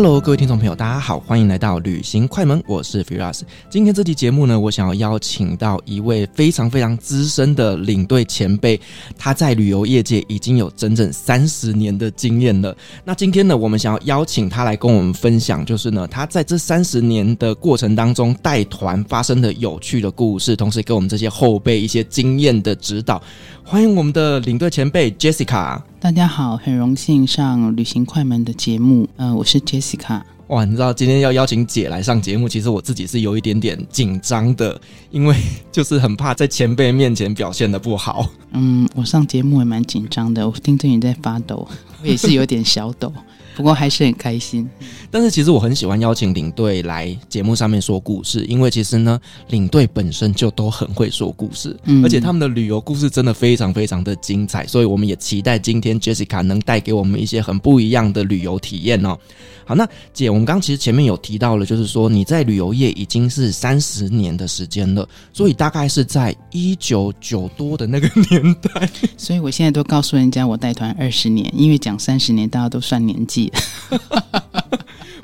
Hello，各位听众朋友，大家好，欢迎来到旅行快门，我是 Firas。今天这期节目呢，我想要邀请到一位非常非常资深的领队前辈，他在旅游业界已经有整整三十年的经验了。那今天呢，我们想要邀请他来跟我们分享，就是呢，他在这三十年的过程当中带团发生的有趣的故事，同时给我们这些后辈一些经验的指导。欢迎我们的领队前辈 Jessica。大家好，很荣幸上旅行快门的节目。呃，我是 Jessica。哇，你知道今天要邀请姐来上节目，其实我自己是有一点点紧张的，因为就是很怕在前辈面前表现得不好。嗯，我上节目也蛮紧张的，我听着你在发抖，我也是有点小抖。不过还是很开心，但是其实我很喜欢邀请领队来节目上面说故事，因为其实呢，领队本身就都很会说故事，嗯，而且他们的旅游故事真的非常非常的精彩，所以我们也期待今天 Jessica 能带给我们一些很不一样的旅游体验哦。好，那姐，我们刚刚其实前面有提到了，就是说你在旅游业已经是三十年的时间了，所以大概是在一九九多的那个年代。所以我现在都告诉人家我带团二十年，因为讲三十年大家都算年纪。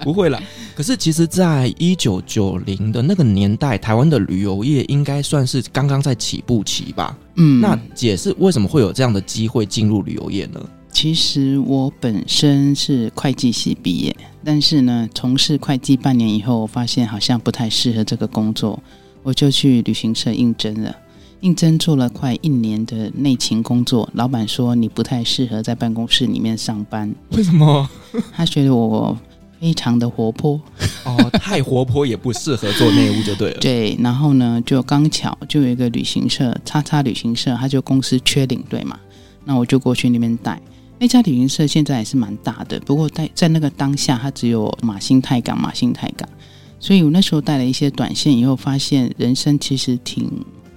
不会啦，可是其实，在一九九零的那个年代，台湾的旅游业应该算是刚刚在起步期吧？嗯，那解释为什么会有这样的机会进入旅游业呢？其实我本身是会计系毕业，但是呢，从事会计半年以后，我发现好像不太适合这个工作，我就去旅行社应征了。应征做了快一年的内勤工作，老板说你不太适合在办公室里面上班。为什么？他觉得我非常的活泼。哦，太活泼也不适合做内务就对了。对，然后呢，就刚巧就有一个旅行社，叉叉旅行社，他就公司缺领队嘛，那我就过去那边带。那家旅行社现在也是蛮大的，不过在在那个当下，它只有马新泰港、马新泰港，所以我那时候带了一些短线以后，发现人生其实挺，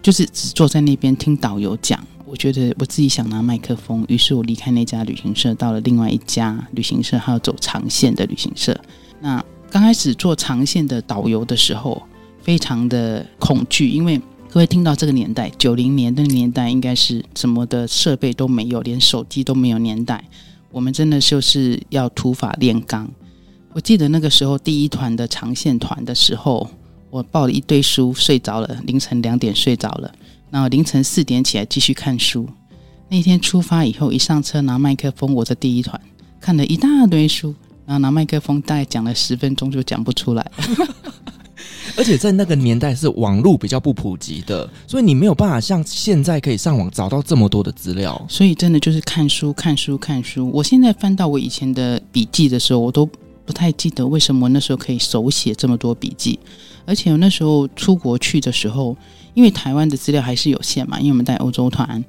就是只坐在那边听导游讲。我觉得我自己想拿麦克风，于是我离开那家旅行社，到了另外一家旅行社，还要走长线的旅行社。那刚开始做长线的导游的时候，非常的恐惧，因为。各位听到这个年代，九零年的年代，应该是什么的设备都没有，连手机都没有年代。我们真的就是要土法炼钢。我记得那个时候第一团的长线团的时候，我抱了一堆书睡着了，凌晨两点睡着了，然后凌晨四点起来继续看书。那天出发以后，一上车拿麦克风，我在第一团看了一大堆书，然后拿麦克风大概讲了十分钟就讲不出来了。而且在那个年代是网络比较不普及的，所以你没有办法像现在可以上网找到这么多的资料。所以真的就是看书、看书、看书。我现在翻到我以前的笔记的时候，我都不太记得为什么我那时候可以手写这么多笔记。而且我那时候出国去的时候，因为台湾的资料还是有限嘛，因为我们带欧洲团，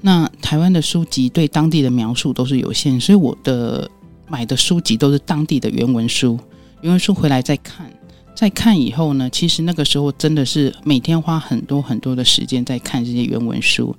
那台湾的书籍对当地的描述都是有限，所以我的买的书籍都是当地的原文书，原文书回来再看。再看以后呢，其实那个时候真的是每天花很多很多的时间在看这些原文书，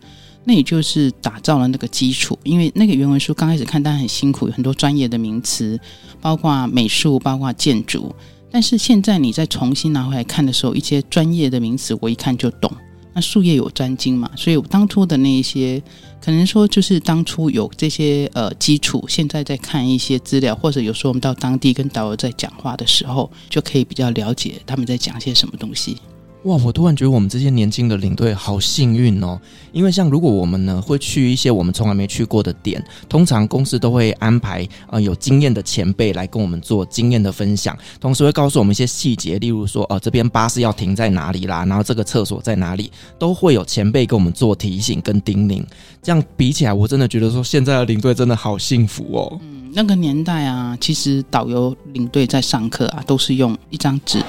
那也就是打造了那个基础。因为那个原文书刚开始看，当然很辛苦，有很多专业的名词，包括美术，包括建筑。但是现在你再重新拿回来看的时候，一些专业的名词我一看就懂。那术业有专精嘛，所以当初的那一些。可能说就是当初有这些呃基础，现在在看一些资料，或者有时候我们到当地跟导游在讲话的时候，就可以比较了解他们在讲些什么东西。哇，我突然觉得我们这些年轻的领队好幸运哦，因为像如果我们呢会去一些我们从来没去过的点，通常公司都会安排呃有经验的前辈来跟我们做经验的分享，同时会告诉我们一些细节，例如说呃这边巴士要停在哪里啦，然后这个厕所在哪里，都会有前辈跟我们做提醒跟叮咛。这样比起来，我真的觉得说现在的领队真的好幸福哦。嗯，那个年代啊，其实导游领队在上课啊，都是用一张纸，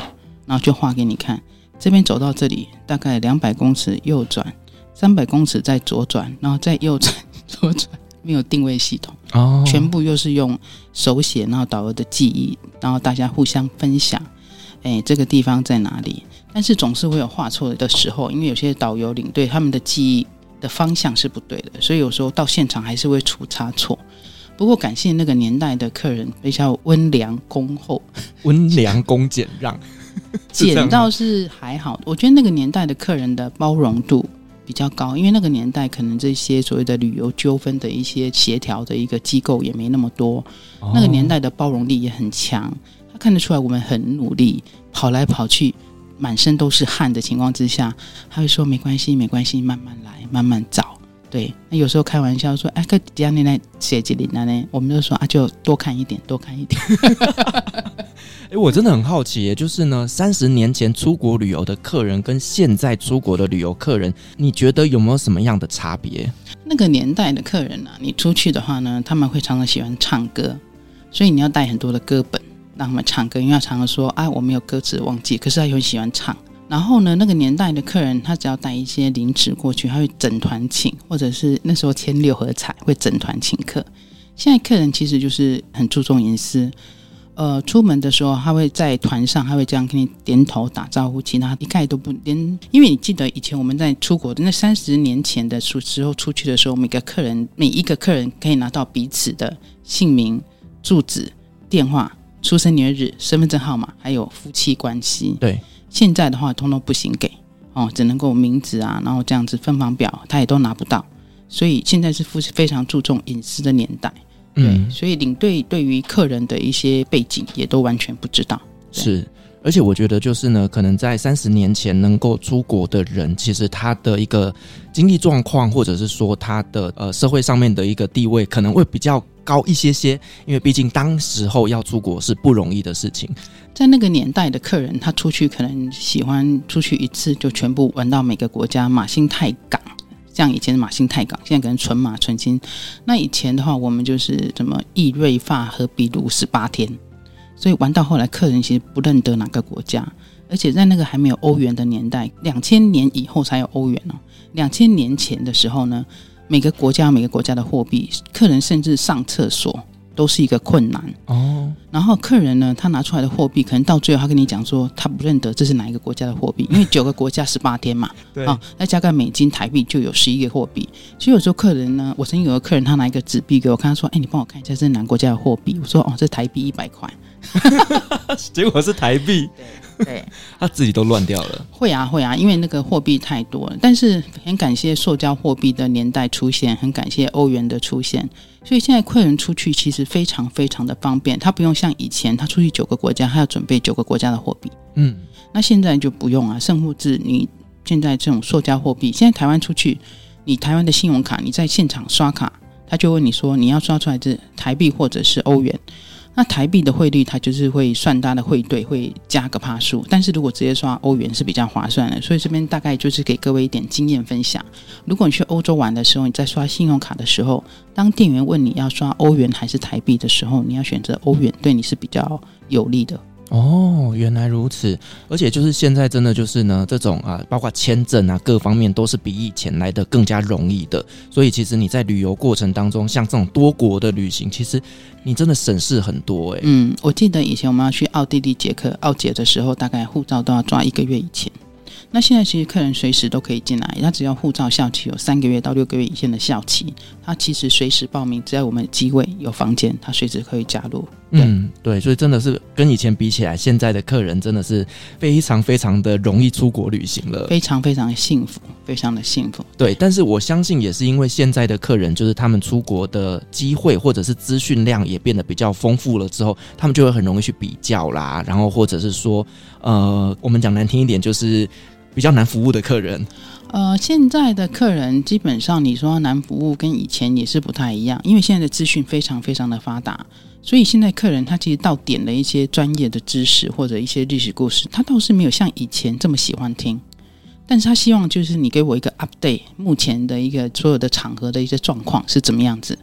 然后就画给你看。这边走到这里大概两百公尺右转，三百公尺再左转，然后再右转左转，没有定位系统哦，全部又是用手写，然后导游的记忆，然后大家互相分享，哎，这个地方在哪里？但是总是会有画错的时候，因为有些导游领队他们的记忆的方向是不对的，所以有时候到现场还是会出差错。不过感谢那个年代的客人比较温良恭厚，温良恭俭让，俭倒是还好。我觉得那个年代的客人的包容度比较高，因为那个年代可能这些所谓的旅游纠纷的一些协调的一个机构也没那么多，哦、那个年代的包容力也很强。他看得出来我们很努力，跑来跑去，满身都是汗的情况之下，他会说没关系，没关系，慢慢来，慢慢找。对，那有时候开玩笑说，哎，可这样你来写几年呢？我们就说啊，就多看一点，多看一点。哎，我真的很好奇，就是呢，三十年前出国旅游的客人跟现在出国的旅游客人，你觉得有没有什么样的差别？那个年代的客人呢、你出去的话呢，他们会常常喜欢唱歌，所以你要带很多的歌本让他们唱歌，因为他常常说，啊，我没有歌词忘记，可是他又很喜欢唱。然后呢，那个年代的客人，他只要带一些零食过去，他会整团请，或者是那时候签六合彩会整团请客。现在客人其实就是很注重隐私，呃，出门的时候他会在团上，他会这样跟你点头打招呼，其他一概都不连。因为你记得以前我们在出国的那三十年前的时候出去的时候，每个客人每一个客人可以拿到彼此的姓名、住址、电话、出生年月日、身份证号码，还有夫妻关系。对。现在的话，通通不行给哦，只能够名字啊，然后这样子分房表，他也都拿不到。所以现在是非常注重隐私的年代，对，嗯，所以领队对于客人的一些背景也都完全不知道。是，而且我觉得就是呢，可能在三十年前能够出国的人，其实他的一个经济状况，或者是说他的呃社会上面的一个地位，可能会比较高一些些，因为毕竟当时候要出国是不容易的事情。在那个年代的客人，他出去可能喜欢出去一次就全部玩到每个国家，马新泰港，像以前的马新泰港，现在可能纯马纯金。那以前的话，我们就是什么意瑞发和比卢十八天，所以玩到后来，客人其实不认得哪个国家，而且在那个还没有欧元的年代，两千年以后才有欧元哦。两千年前的时候呢？每个国家每个国家的货币，客人甚至上厕所都是一个困难哦。然后客人呢，他拿出来的货币，可能到最后他跟你讲说，他不认得这是哪一个国家的货币，因为九个国家十八天嘛，对啊，再加个美金、台币就有十一个货币。所以有时候客人呢，我曾经有个客人，他拿一个纸币给我看，他说：“哎，你帮我看一下这是哪个国家的货币？”我说：“哦，这台币一百块。”结果是台币。对，他自己都乱掉了。会啊，会啊，因为那个货币太多了。但是很感谢塑胶货币的年代出现，很感谢欧元的出现，所以现在客人出去其实非常非常的方便。他不用像以前，他出去九个国家，他要准备九个国家的货币。嗯，那现在就不用啊。圣护制，你现在这种塑胶货币，现在台湾出去，你台湾的信用卡，你在现场刷卡，他就问你说你要刷出来是台币或者是欧元。那台币的汇率，它就是会算它的汇兑，会加个帕数。但是如果直接刷欧元是比较划算的，所以这边大概就是给各位一点经验分享。如果你去欧洲玩的时候，你在刷信用卡的时候，当店员问你要刷欧元还是台币的时候，你要选择欧元，对你是比较有利的。哦，原来如此，而且就是现在真的就是呢，这种啊，包括签证啊，各方面都是比以前来的更加容易的。所以其实你在旅游过程当中，像这种多国的旅行，其实你真的省事很多诶、嗯，我记得以前我们要去奥地利、捷克、奥捷的时候，大概护照都要抓一个月以前。那现在其实客人随时都可以进来，他只要护照效期有三个月到六个月以前的效期，他其实随时报名，只要我们机位有房间，他随时可以加入。嗯，对，所以真的是跟以前比起来，现在的客人真的是非常非常的容易出国旅行了，非常非常幸福，非常的幸福。对，但是我相信也是因为现在的客人，就是他们出国的机会或者是资讯量也变得比较丰富了之后，他们就会很容易去比较啦，然后或者是说，呃，我们讲难听一点就是。比较难服务的客人，呃，现在的客人基本上你说难服务，跟以前也是不太一样，因为现在的资讯非常非常的发达，所以现在客人他其实到点了一些专业的知识或者一些历史故事，他倒是没有像以前这么喜欢听，但是他希望就是你给我一个 update，目前的一个所有的场合的一些状况是怎么样子。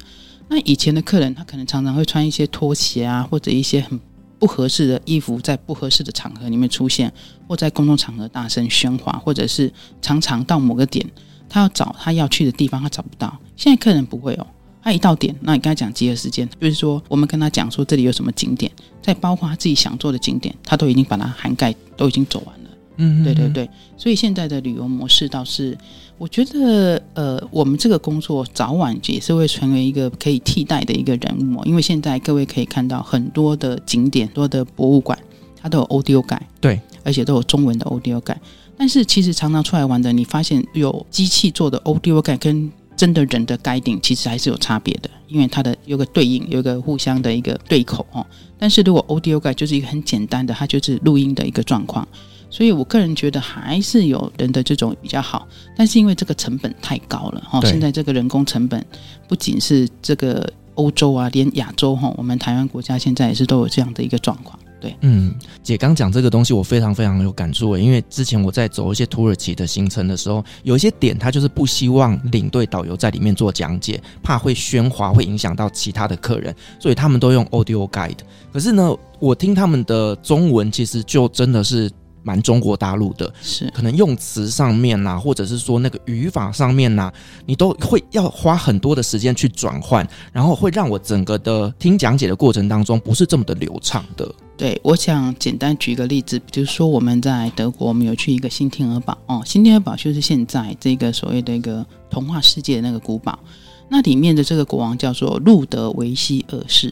那以前的客人他可能常常会穿一些拖鞋啊，或者一些很不合适的衣服在不合适的场合里面出现，或在公众场合大声喧哗，或者是常常到某个点，他要找他要去的地方，他找不到。现在客人不会哦，他一到点，那你跟他讲集合时间，就是说我们跟他讲说这里有什么景点，再包括他自己想做的景点，他都已经把它涵盖，都已经走完了。嗯，对对对，所以现在的旅游模式倒是，我觉得，呃，我们这个工作早晚也是会成为一个可以替代的一个人物，因为现在各位可以看到很多的景点、多的博物馆，它都有 Audio Guide，对，而且都有中文的 Audio Guide。但是其实常常出来玩的，你发现有机器做的 Audio Guide 跟真的人的 Guiding 其实还是有差别的，因为它的有个对应，有个互相的一个对口哦。但是如果 Audio Guide 就是一个很简单的，它就是录音的一个状况。所以，我个人觉得还是有人的这种比较好，但是因为这个成本太高了哈。现在这个人工成本不仅是这个欧洲啊，连亚洲哈，我们台湾国家现在也是都有这样的一个状况。对，嗯，姐刚讲这个东西，我非常非常有感触，因为之前我在走一些土耳其的行程的时候，有一些点他就是不希望领队导游在里面做讲解，怕会喧哗，会影响到其他的客人，所以他们都用 audio guide。可是呢，我听他们的中文，其实就真的是。蛮中国大陆的，是可能用词上面呐、啊，或者是说那个语法上面呐、啊，你都会要花很多的时间去转换，然后会让我整个的听讲解的过程当中不是这么的流畅的。对，我想简单举一个例子，比如说我们在德国，我们有去一个新天鹅堡哦，新天鹅堡就是现在这个所谓的一个童话世界的那个古堡，那里面的这个国王叫做路德维希二世，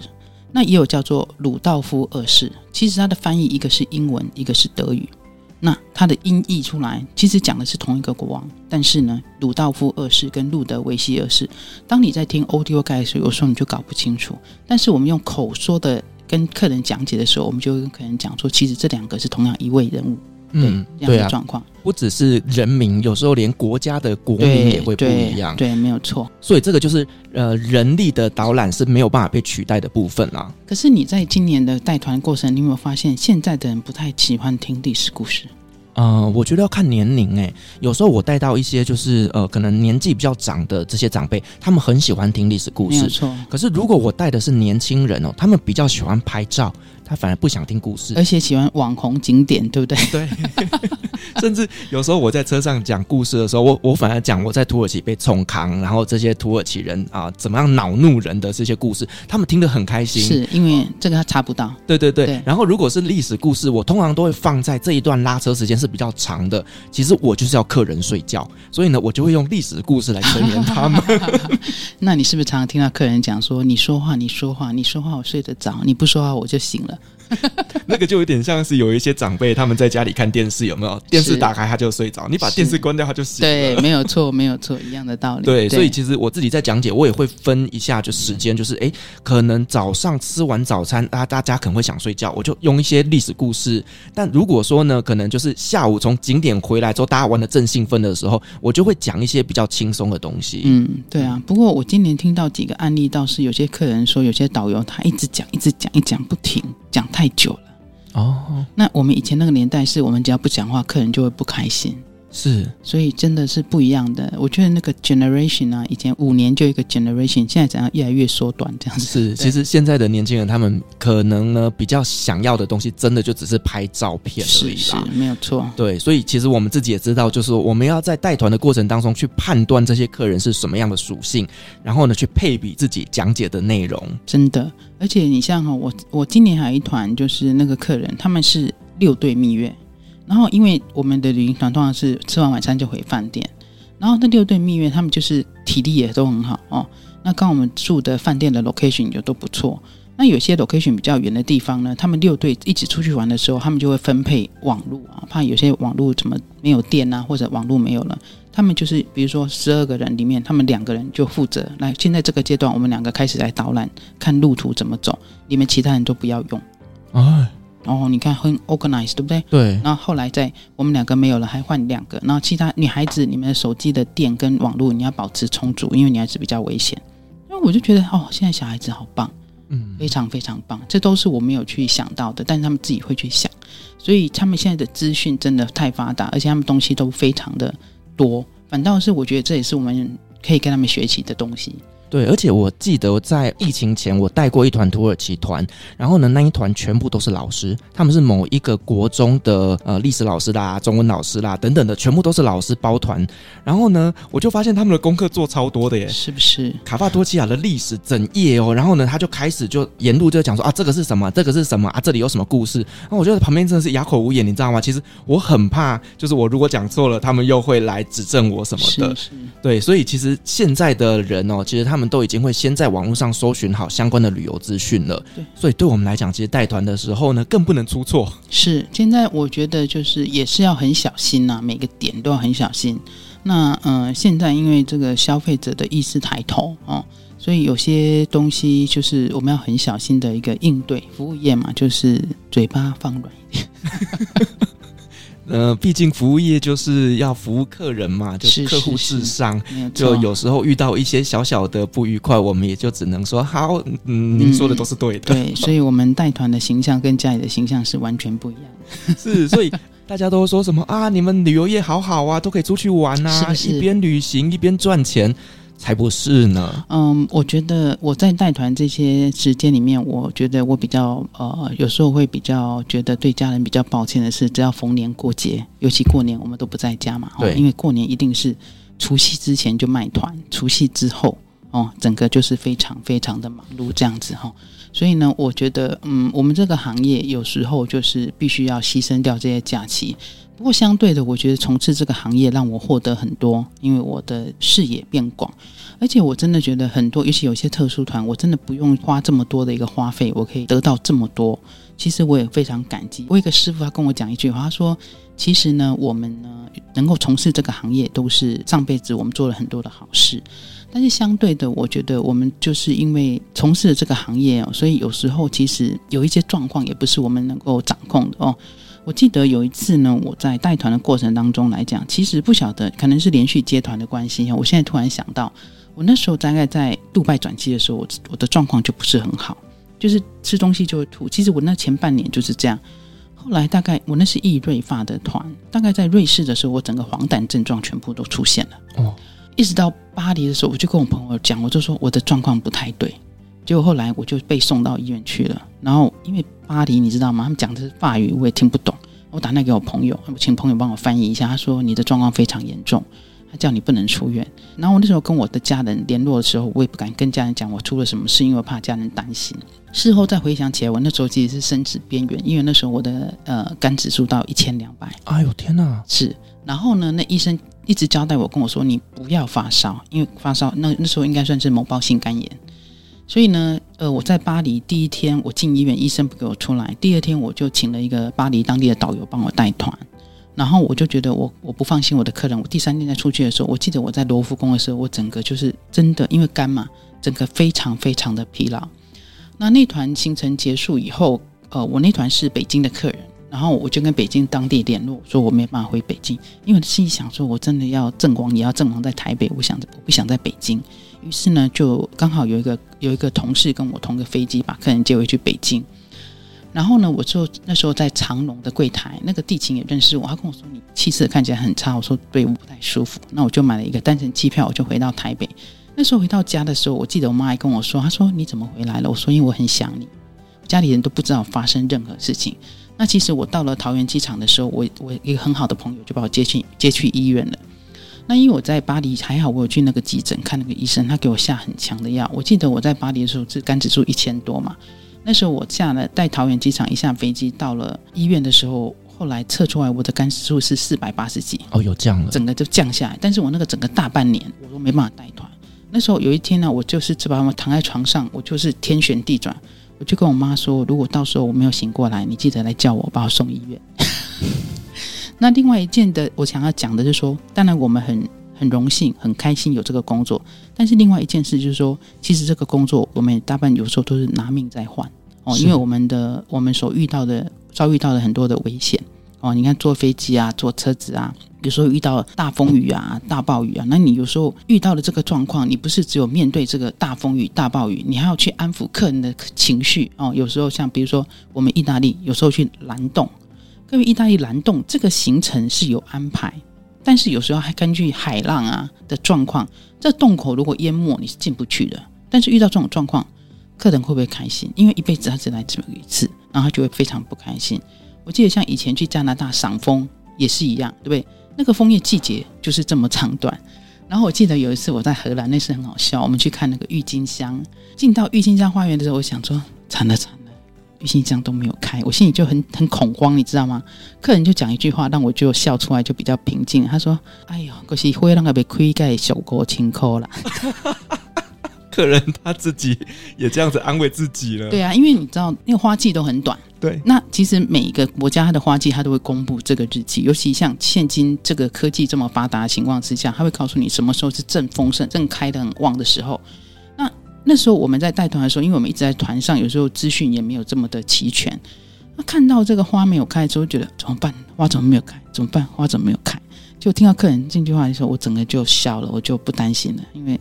那也有叫做鲁道夫二世，其实它的翻译一个是英文，一个是德语。那他的音译出来，其实讲的是同一个国王，但是呢，鲁道夫二世跟路德维希二世，当你在听 audio guide 的时候，有时候你就搞不清楚。但是我们用口说的跟客人讲解的时候，我们就跟客人讲说，其实这两个是同样一位人物。嗯，这样的状况，不只是人民，有时候连国家的国民也会不一样。对，对，没有错。所以这个就是呃，人力的导览是没有办法被取代的部分啦。可是你在今年的带团过程，你有没有发现现在的人不太喜欢听历史故事？呃，我觉得要看年龄诶，有时候我带到一些就是呃，可能年纪比较长的这些长辈，他们很喜欢听历史故事。没错。可是如果我带的是年轻人哦，他们比较喜欢拍照。他反而不想听故事，而且喜欢网红景点，对不对？对，甚至有时候我在车上讲故事的时候，我我反而讲我在土耳其被冲扛，然后这些土耳其人啊怎么样恼怒人的这些故事，他们听得很开心，是因为这个他查不到。对对对。对，然后如果是历史故事，我通常都会放在这一段拉车时间是比较长的。其实我就是要客人睡觉，所以呢，我就会用历史故事来催眠他们。那你是不是常常听到客人讲说：“你说话，你说话，你说话，我睡得着；你不说话，我就醒了。” 那个就有点像是有一些长辈他们在家里看电视，有没有？电视打开他就睡着，你把电视关掉他就醒了。对，没有错，没有错，一样的道理。对，所以其实我自己在讲解，我也会分一下就时间，就是哎，可能早上吃完早餐啊，大家可能会想睡觉，我就用一些历史故事。但如果说呢，可能就是下午从景点回来之后，大家玩的正兴奋的时候，我就会讲一些比较轻松的东西。嗯，对啊。不过我今年听到几个案例，倒是有些客人说，有些导游他一直讲，一直讲，一讲不停，讲太久了。哦，那我们以前那个年代，是我们只要不讲话，客人就会不开心。是，所以真的是不一样的。我觉得那个 generation 啊，以前五年就一个 generation，现在怎样越来越缩短这样子。是，其实现在的年轻人他们可能呢比较想要的东西，真的就只是拍照片而已啦。是，是，没有错。对，所以其实我们自己也知道，就是我们要在带团的过程当中去判断这些客人是什么样的属性，然后呢去配比自己讲解的内容。真的，而且你像哈，我我今年还有一团，就是那个客人他们是六对蜜月。然后，因为我们的旅行团通常是吃完晚餐就回饭店，然后那六对蜜月他们就是体力也都很好哦。那刚我们住的饭店的 location 就都不错。那有些 location 比较远的地方呢，他们六对一起出去玩的时候，他们就会分配网路啊，怕有些网路怎么没有电啊，或者网路没有了，他们就是比如说十二个人里面，他们两个人就负责来。现在这个阶段，我们两个开始来导览，看路途怎么走，你们其他人都不要用。哎。然后、哦、你看很 organized，对不对？对。然后后来在我们两个没有了，还换两个。然后其他女孩子，你们的手机的电跟网络你要保持充足，因为女孩子比较危险。那我就觉得哦，现在小孩子好棒，嗯，非常非常棒。这都是我没有去想到的，但是他们自己会去想。所以他们现在的资讯真的太发达，而且他们东西都非常的多。反倒是我觉得这也是我们可以跟他们学习的东西。对，而且我记得在疫情前，我带过一团土耳其团，然后呢，那一团全部都是老师，他们是某一个国中的呃历史老师啦、中文老师啦等等的，全部都是老师包团。然后呢，我就发现他们的功课做超多的耶，是不是？卡帕多奇亚的历史整页哦，然后呢，他就开始就沿路就讲说啊，这个是什么？这个是什么啊？这里有什么故事？然后我觉得旁边真的是哑口无言，你知道吗？其实我很怕，就是我如果讲错了，他们又会来指正我什么的。是是对，所以其实现在的人哦，其实他们都已经会先在网络上搜寻好相关的旅游资讯了。对，所以对我们来讲，其实带团的时候呢，更不能出错。是，现在我觉得就是也是要很小心呐、啊，每个点都要很小心。那嗯、呃，现在因为这个消费者的意识抬头哦，所以有些东西就是我们要很小心的一个应对。服务业嘛，就是嘴巴放软一点。呃，毕竟服务业就是要服务客人嘛，就客户至上。是是是就有时候遇到一些小小的不愉快，我们也就只能说好。嗯，您说的都是对的。嗯、对，所以我们带团的形象跟家里的形象是完全不一样的。是，所以大家都说什么啊？你们旅游业好好啊，都可以出去玩啊，是是一边旅行一边赚钱。才不是呢。嗯，我觉得我在带团这些时间里面，我觉得我比较呃，有时候会比较觉得对家人比较抱歉的是，只要逢年过节，尤其过年我们都不在家嘛。对，因为过年一定是除夕之前就卖团，除夕之后哦，整个就是非常非常的忙碌这样子哈。所以呢，我觉得嗯，我们这个行业有时候就是必须要牺牲掉这些假期。不过相对的，我觉得从事这个行业让我获得很多，因为我的视野变广，而且我真的觉得很多，尤其有些特殊团，我真的不用花这么多的一个花费，我可以得到这么多。其实我也非常感激。我一个师傅他跟我讲一句话，他说：“其实呢，我们呢能够从事这个行业，都是上辈子我们做了很多的好事。但是相对的，我觉得我们就是因为从事了这个行业哦，所以有时候其实有一些状况也不是我们能够掌控的哦。”我记得有一次呢，我在带团的过程当中来讲，其实不晓得可能是连续接团的关系。我现在突然想到，我那时候大概在杜拜转机的时候，我我的状况就不是很好，就是吃东西就会吐。其实我那前半年就是这样。后来大概我那是意瑞发的团，大概在瑞士的时候，我整个黄疸症状全部都出现了。哦，一直到巴黎的时候，我就跟我朋友讲，我就说我的状况不太对。结果后来我就被送到医院去了，然后因为。巴黎，你知道吗？他们讲的是法语，我也听不懂。我打那给我朋友，我请朋友帮我翻译一下。他说你的状况非常严重，他叫你不能出院。然后我那时候跟我的家人联络的时候，我也不敢跟家人讲我出了什么事，因为怕家人担心。事后再回想起来，我那时候其实是生死边缘，因为那时候我的呃肝指数到一千两百。哎呦天哪！是。然后呢，那医生一直交代我跟我说，你不要发烧，因为发烧那那时候应该算是某胞性肝炎。所以呢，呃，我在巴黎第一天我进医院，医生不给我出来。第二天我就请了一个巴黎当地的导游帮我带团，然后我就觉得我我不放心我的客人。我第三天再出去的时候，我记得我在罗浮宫的时候，我整个就是真的因为肝嘛，整个非常非常的疲劳。那那团行程结束以后，呃，我那团是北京的客人，然后我就跟北京当地联络，说我没办法回北京，因为心里想说，我真的要阵亡也要阵亡在台北，我想着我不想在北京。于是呢，就刚好有一个有一个同事跟我同个飞机，把客人接回去北京。然后呢，我就那时候在长隆的柜台，那个地勤也认识我，他跟我说：“你气色看起来很差。”我说：“对，我不太舒服。”那我就买了一个单程机票，我就回到台北。那时候回到家的时候，我记得我妈还跟我说：“她说你怎么回来了？”我说：“因为我很想你。”家里人都不知道发生任何事情。那其实我到了桃园机场的时候，我我一个很好的朋友就把我接去接去医院了。那因为我在巴黎还好，我有去那个急诊看那个医生，他给我下很强的药。我记得我在巴黎的时候是肝指数一千多嘛，那时候我下了在桃园机场一下飞机到了医院的时候，后来测出来我的肝指数是四百八十几。哦，有降了，整个就降下来。但是我那个整个大半年我都没办法带团。那时候有一天呢，我就是只把我躺在床上，我就是天旋地转，我就跟我妈说，如果到时候我没有醒过来，你记得来叫我，把我送医院。那另外一件的，我想要讲的就是说，当然我们很很荣幸、很开心有这个工作，但是另外一件事就是说，其实这个工作我们大半有时候都是拿命在换哦，因为我们的我们所遇到的、遭遇到的很多的危险哦，你看坐飞机啊、坐车子啊，有时候遇到大风雨啊、大暴雨啊，那你有时候遇到的这个状况，你不是只有面对这个大风雨、大暴雨，你还要去安抚客人的情绪哦。有时候像比如说我们意大利，有时候去蓝洞。各位，意大利蓝洞这个行程是有安排，但是有时候还根据海浪啊的状况，这洞口如果淹没，你是进不去的。但是遇到这种状况，客人会不会开心？因为一辈子他只来这么一次，然后他就会非常不开心。我记得像以前去加拿大赏枫也是一样，对不对？那个枫叶季节就是这么长短。然后我记得有一次我在荷兰，那次很好笑。我们去看那个郁金香，进到郁金香花园的时候，我想说惨了惨了，郁金香都没有开，我心里就很很恐慌，你知道吗？客人就讲一句话，让我就笑出来，就比较平静。他说：“哎呦，可惜会让个被亏盖小锅清扣了。”客人他自己也这样子安慰自己了。对啊，因为你知道那个花季都很短。对，那其实每一个国家它的花季，它都会公布这个日期。尤其像现今这个科技这么发达的情况之下，它会告诉你什么时候是正丰盛、正开的很旺的时候。那那时候我们在带团的时候，因为我们一直在团上，有时候资讯也没有这么的齐全。那看到这个花没有开之后，觉得怎么办？花怎么没有开？怎么办？花怎么没有开？就听到客人这句话的时候，我整个就笑了，我就不担心了，因为。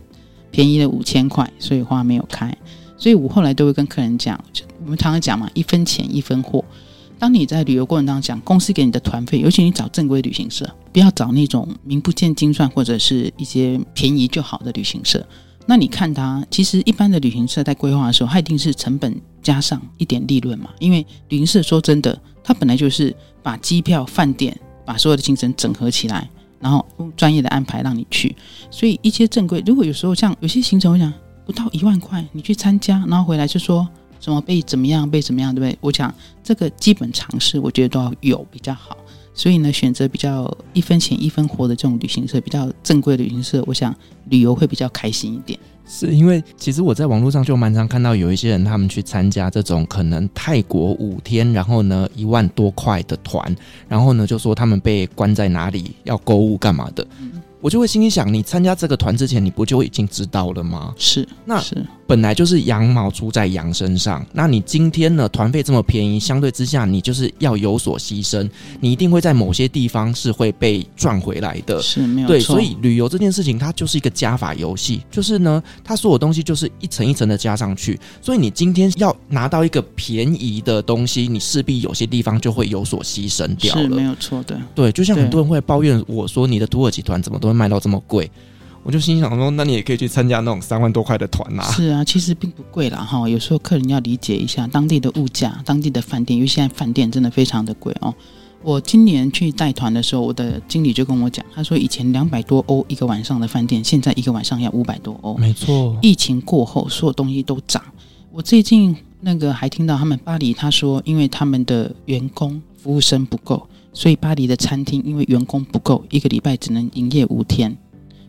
便宜了五千块，所以花没有开。所以我后来都会跟客人讲，我们常常讲嘛，一分钱一分货。当你在旅游过程当中讲，公司给你的团费，尤其你找正规旅行社，不要找那种名不见经传或者是一些便宜就好的旅行社。那你看它，其实一般的旅行社在规划的时候，它一定是成本加上一点利润嘛。因为旅行社说真的，它本来就是把机票、饭店，把所有的行程整合起来。然后用专业的安排让你去，所以一些正规，如果有时候像有些行程，我想不到一万块，你去参加，然后回来就说什么被怎么样，被怎么样，对不对？我想这个基本常识，我觉得都要有比较好。所以呢，选择比较一分钱一分货的这种旅行社，比较正规旅行社，我想旅游会比较开心一点。是因为其实我在网络上就蛮常看到有一些人他们去参加这种可能泰国五天，然后呢一万多块的团，然后呢就说他们被关在哪里要购物干嘛的。嗯我就会心里想，你参加这个团之前，你不就已经知道了吗？是，那本来就是羊毛出在羊身上。那你今天呢，团费这么便宜，相对之下，你就是要有所牺牲，你一定会在某些地方是会被赚回来的。是没有错。对，所以旅游这件事情，它就是一个加法游戏，就是呢，它所有东西就是一层一层的加上去。所以你今天要拿到一个便宜的东西，你势必有些地方就会有所牺牲掉了。是没有错的。对，就像很多人会抱怨我说，你的土耳其团怎么都会卖到这么贵，我就心想说，那你也可以去参加那种三万多块的团呐。是啊，其实并不贵啦哈。有时候客人要理解一下当地的物价，当地的饭店，因为现在饭店真的非常的贵哦。我今年去带团的时候，我的经理就跟我讲，他说以前两百多欧一个晚上的饭店，现在一个晚上要五百多欧。没错，疫情过后，所有东西都涨。我最近那个还听到他们巴黎，他说因为他们的员工服务生不够。所以巴黎的餐厅因为员工不够，一个礼拜只能营业五天，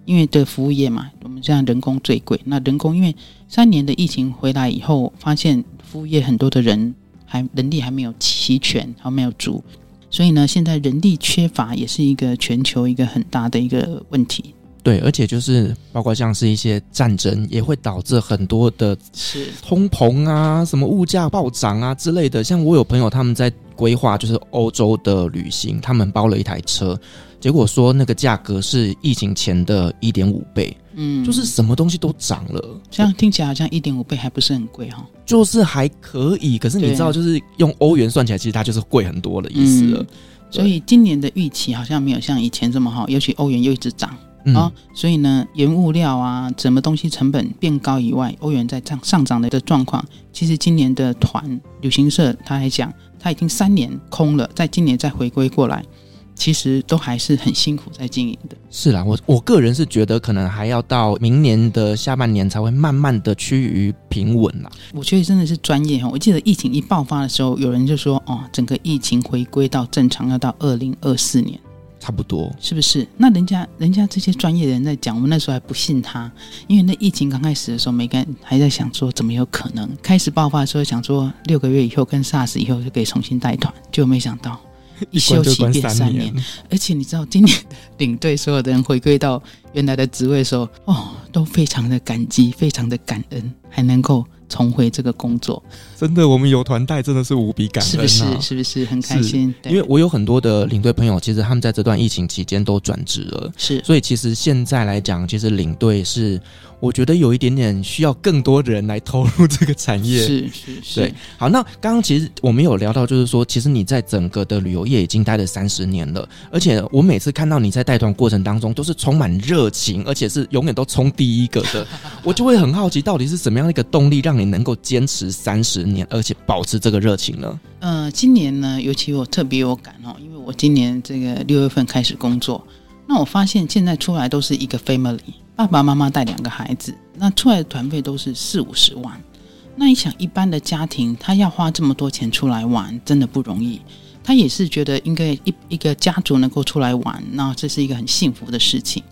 因为的服务业嘛，我们这样人工最贵。那人工因为三年的疫情回来以后，发现服务业很多的人还能力还没有齐全，还没有足，所以呢，现在人力缺乏也是一个全球一个很大的一个问题。对，而且就是包括像是一些战争，也会导致很多的是通膨啊，什么物价暴涨啊之类的。像我有朋友他们在规划就是欧洲的旅行，他们包了一台车，结果说那个价格是疫情前的一点五倍，嗯，就是什么东西都涨了。这样听起来好像一点五倍还不是很贵哈、哦，就是还可以。可是你知道，就是用欧元算起来，其实它就是贵很多的意思了。嗯、所以今年的预期好像没有像以前这么好，尤其欧元又一直涨。啊、嗯，所以呢，原物料啊，什么东西成本变高以外，欧元在涨上涨的的状况，其实今年的团旅行社他还讲，他已经三年空了，在今年再回归过来，其实都还是很辛苦在经营的。是啦，我我个人是觉得可能还要到明年的下半年才会慢慢的趋于平稳啦。我觉得真的是专业哈，我记得疫情一爆发的时候，有人就说哦，整个疫情回归到正常要到二零二四年。差不多是不是？那人家人家这些专业的人在讲，我们那时候还不信他，因为那疫情刚开始的时候，每个人还在想说怎么有可能。开始爆发的时候，想说六个月以后跟 SARS 以后就可以重新带团，就没想到 一休息变三年。而且你知道，今年领队所有的人回归到原来的职位的时候，哦，都非常的感激，非常的感恩，还能够。重回这个工作，真的，我们有团带真的是无比感恩，是不是？是不是？很开心？因为我有很多的领队朋友，其实他们在这段疫情期间都转职了，是，所以其实现在来讲，其实领队是。我觉得有一点点需要更多的人来投入这个产业，是是是。对，好，那刚刚其实我们有聊到，就是说，其实你在整个的旅游业已经待了三十年了，而且我每次看到你在带团过程当中都是充满热情，而且是永远都冲第一个的，我就会很好奇，到底是什么样的一个动力让你能够坚持三十年，而且保持这个热情呢？呃，今年呢，尤其我特别有感哦，因为我今年这个六月份开始工作，那我发现现在出来都是一个 family。爸爸妈妈带两个孩子，那出来的团费都是四五十万。那你想，一般的家庭他要花这么多钱出来玩，真的不容易。他也是觉得应该一一个家族能够出来玩，那这是一个很幸福的事情。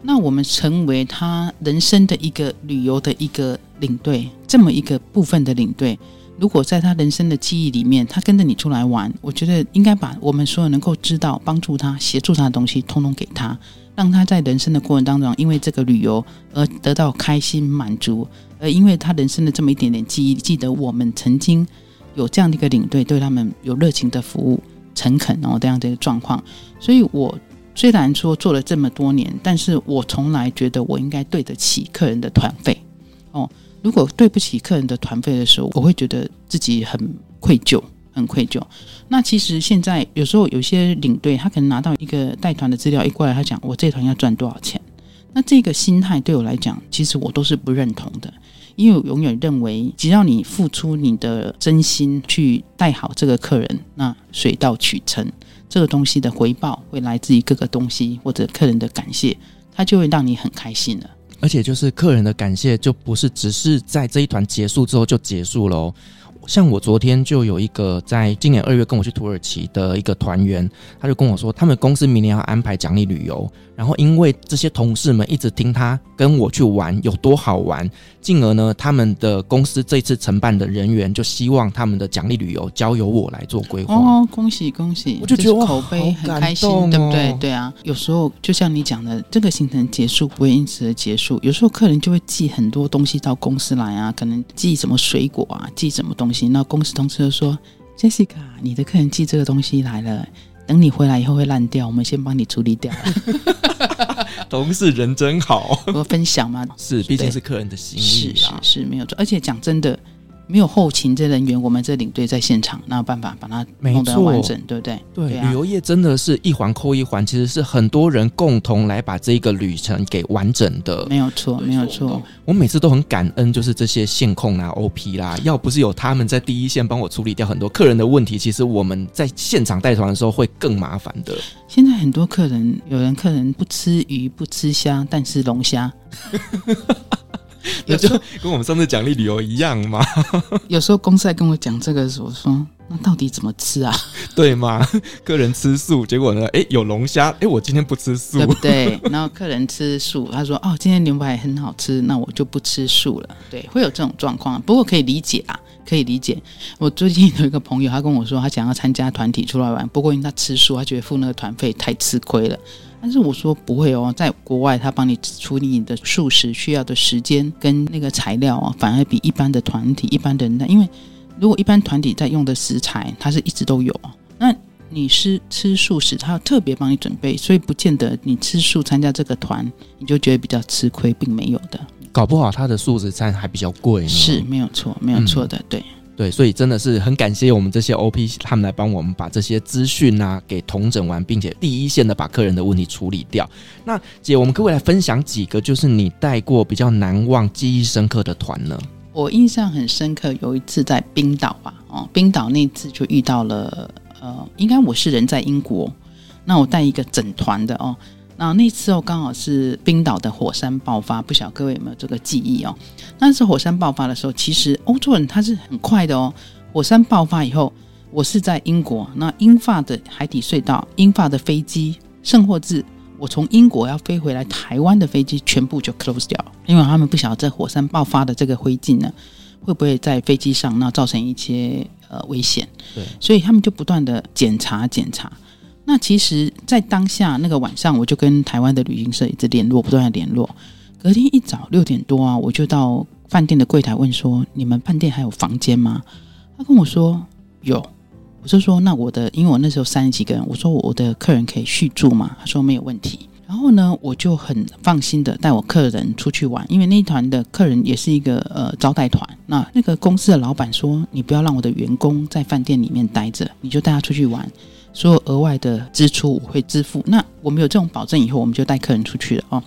那我们成为他人生的一个旅游的一个领队，这么一个部分的领队，如果在他人生的记忆里面，他跟着你出来玩，我觉得应该把我们所有能够知道、帮助他、协助他的东西，通通给他。让他在人生的过程当中，因为这个旅游而得到开心满足，而因为他人生的这么一点点记忆，记得我们曾经有这样的一个领队，对他们有热情的服务、诚恳哦这样的一个状况。所以，我虽然说做了这么多年，但是我从来觉得我应该对得起客人的团费哦。如果对不起客人的团费的时候，我会觉得自己很愧疚。很愧疚。那其实现在有时候有些领队，他可能拿到一个带团的资料一过来，他讲我这团要赚多少钱。那这个心态对我来讲，其实我都是不认同的，因为我永远认为，只要你付出你的真心去带好这个客人，那水到渠成，这个东西的回报会来自于各个东西或者客人的感谢，他就会让你很开心了。而且就是客人的感谢，就不是只是在这一团结束之后就结束了哦。像我昨天就有一个在今年二月跟我去土耳其的一个团员，他就跟我说，他们公司明年要安排奖励旅游。然后，因为这些同事们一直听他跟我去玩有多好玩，进而呢，他们的公司这次承办的人员就希望他们的奖励旅游交由我来做规划。哦，恭喜恭喜！我就觉得口碑很开心，对不对？对啊，有时候就像你讲的，这个行程结束不会因此而结束。有时候客人就会寄很多东西到公司来啊，可能寄什么水果啊，寄什么东西，那公司同事就说：“Jessica，你的客人寄这个东西来了。”等你回来以后会烂掉，我们先帮你处理掉。同事人真好，我分享嘛，是，毕竟是客人的心意啦，是是，是没有错。而且讲真的。没有后勤这人员，我们这领队在现场，哪有办法把它弄得完整，对不对？对，对啊、旅游业真的是一环扣一环，其实是很多人共同来把这个旅程给完整的。没有错，没有错。我每次都很感恩，就是这些线控啦、OP 啦，要不是有他们在第一线帮我处理掉很多客人的问题，其实我们在现场带团的时候会更麻烦的。现在很多客人，有人客人不吃鱼不吃虾，但吃龙虾。有时候跟我们上次奖励旅游一样嘛。有时候公司在跟我讲这个的时候，我说那到底怎么吃啊？对吗？客人吃素，结果呢？哎，有龙虾，哎，我今天不吃素，对不对？然后客人吃素，他说哦，今天牛排很好吃，那我就不吃素了。对，会有这种状况，不过可以理解啊，可以理解。我最近有一个朋友，他跟我说，他想要参加团体出来玩，不过因为他吃素，他觉得付那个团费太吃亏了。但是我说不会哦，在国外他帮你处理你的素食需要的时间跟那个材料啊，反而比一般的团体、一般的人的，因为如果一般团体在用的食材，它是一直都有，那你是吃素食，他要特别帮你准备，所以不见得你吃素参加这个团，你就觉得比较吃亏，并没有的。搞不好他的素食餐还比较贵呢。是没有错，没有错的，嗯、对。对，所以真的是很感谢我们这些 OP，他们来帮我们把这些资讯啊给统整完，并且第一线的把客人的问题处理掉。那姐，我们可不可以来分享几个，就是你带过比较难忘、记忆深刻的团呢？我印象很深刻，有一次在冰岛吧，哦，冰岛那次就遇到了，呃，应该我是人在英国，那我带一个整团的哦。那那次哦，刚好是冰岛的火山爆发，不晓得各位有没有这个记忆哦？那次火山爆发的时候，其实欧洲人他是很快的哦。火山爆发以后，我是在英国，那英法的海底隧道、英法的飞机，甚或至我从英国要飞回来台湾的飞机，全部就 close 掉，因为他们不晓得这火山爆发的这个灰烬呢，会不会在飞机上那造成一些呃危险，对，所以他们就不断的检查检查。那其实，在当下那个晚上，我就跟台湾的旅行社一直联络，不断的联络。隔天一早六点多啊，我就到饭店的柜台问说：“你们饭店还有房间吗？”他跟我说有。我就说：“那我的，因为我那时候三十几个人，我说我的客人可以续住吗？”他说没有问题。然后呢，我就很放心的带我客人出去玩，因为那一团的客人也是一个呃招待团。那那个公司的老板说：“你不要让我的员工在饭店里面待着，你就带他出去玩。”所有额外的支出我会支付。那我们有这种保证以后，我们就带客人出去了哦。